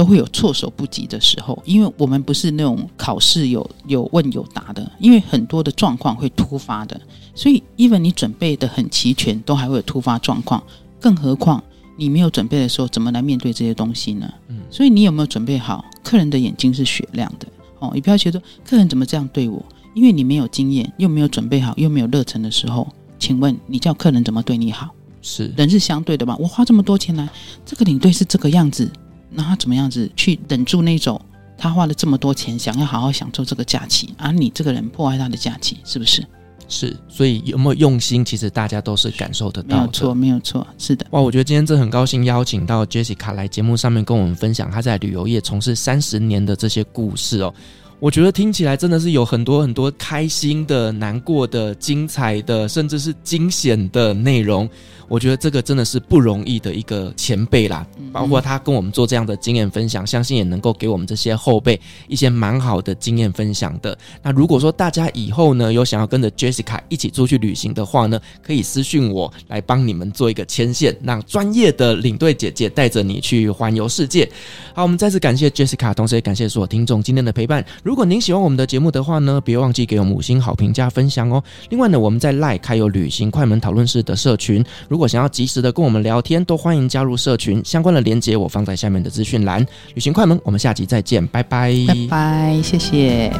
都会有措手不及的时候，因为我们不是那种考试有有问有答的，因为很多的状况会突发的，所以 even 你准备的很齐全，都还会有突发状况，更何况你没有准备的时候，怎么来面对这些东西呢？嗯，所以你有没有准备好？客人的眼睛是雪亮的哦，你不要觉得客人怎么这样对我，因为你没有经验，又没有准备好，又没有热忱的时候，请问你叫客人怎么对你好？是人是相对的吧？我花这么多钱来，这个领队是这个样子。那他怎么样子去忍住那种他花了这么多钱，想要好好享受这个假期，而你这个人破坏他的假期，是不是？是，所以有没有用心，其实大家都是感受得到的。没有错，没有错，是的。哇，我觉得今天这很高兴邀请到 Jessica 来节目上面跟我们分享她在旅游业从事三十年的这些故事哦。我觉得听起来真的是有很多很多开心的、难过的、精彩的，甚至是惊险的内容。我觉得这个真的是不容易的一个前辈啦，包括他跟我们做这样的经验分享，相信也能够给我们这些后辈一些蛮好的经验分享的。那如果说大家以后呢有想要跟着 Jessica 一起出去旅行的话呢，可以私信我来帮你们做一个牵线，让专业的领队姐姐带着你去环游世界。好，我们再次感谢 Jessica，同时也感谢所有听众今天的陪伴。如果您喜欢我们的节目的话呢，别忘记给我们五星好评加分享哦。另外呢，我们在 LINE 开有旅行快门讨论室的社群，如果想要及时的跟我们聊天，都欢迎加入社群。相关的连接我放在下面的资讯栏。旅行快门，我们下集再见，拜拜，拜拜，谢谢。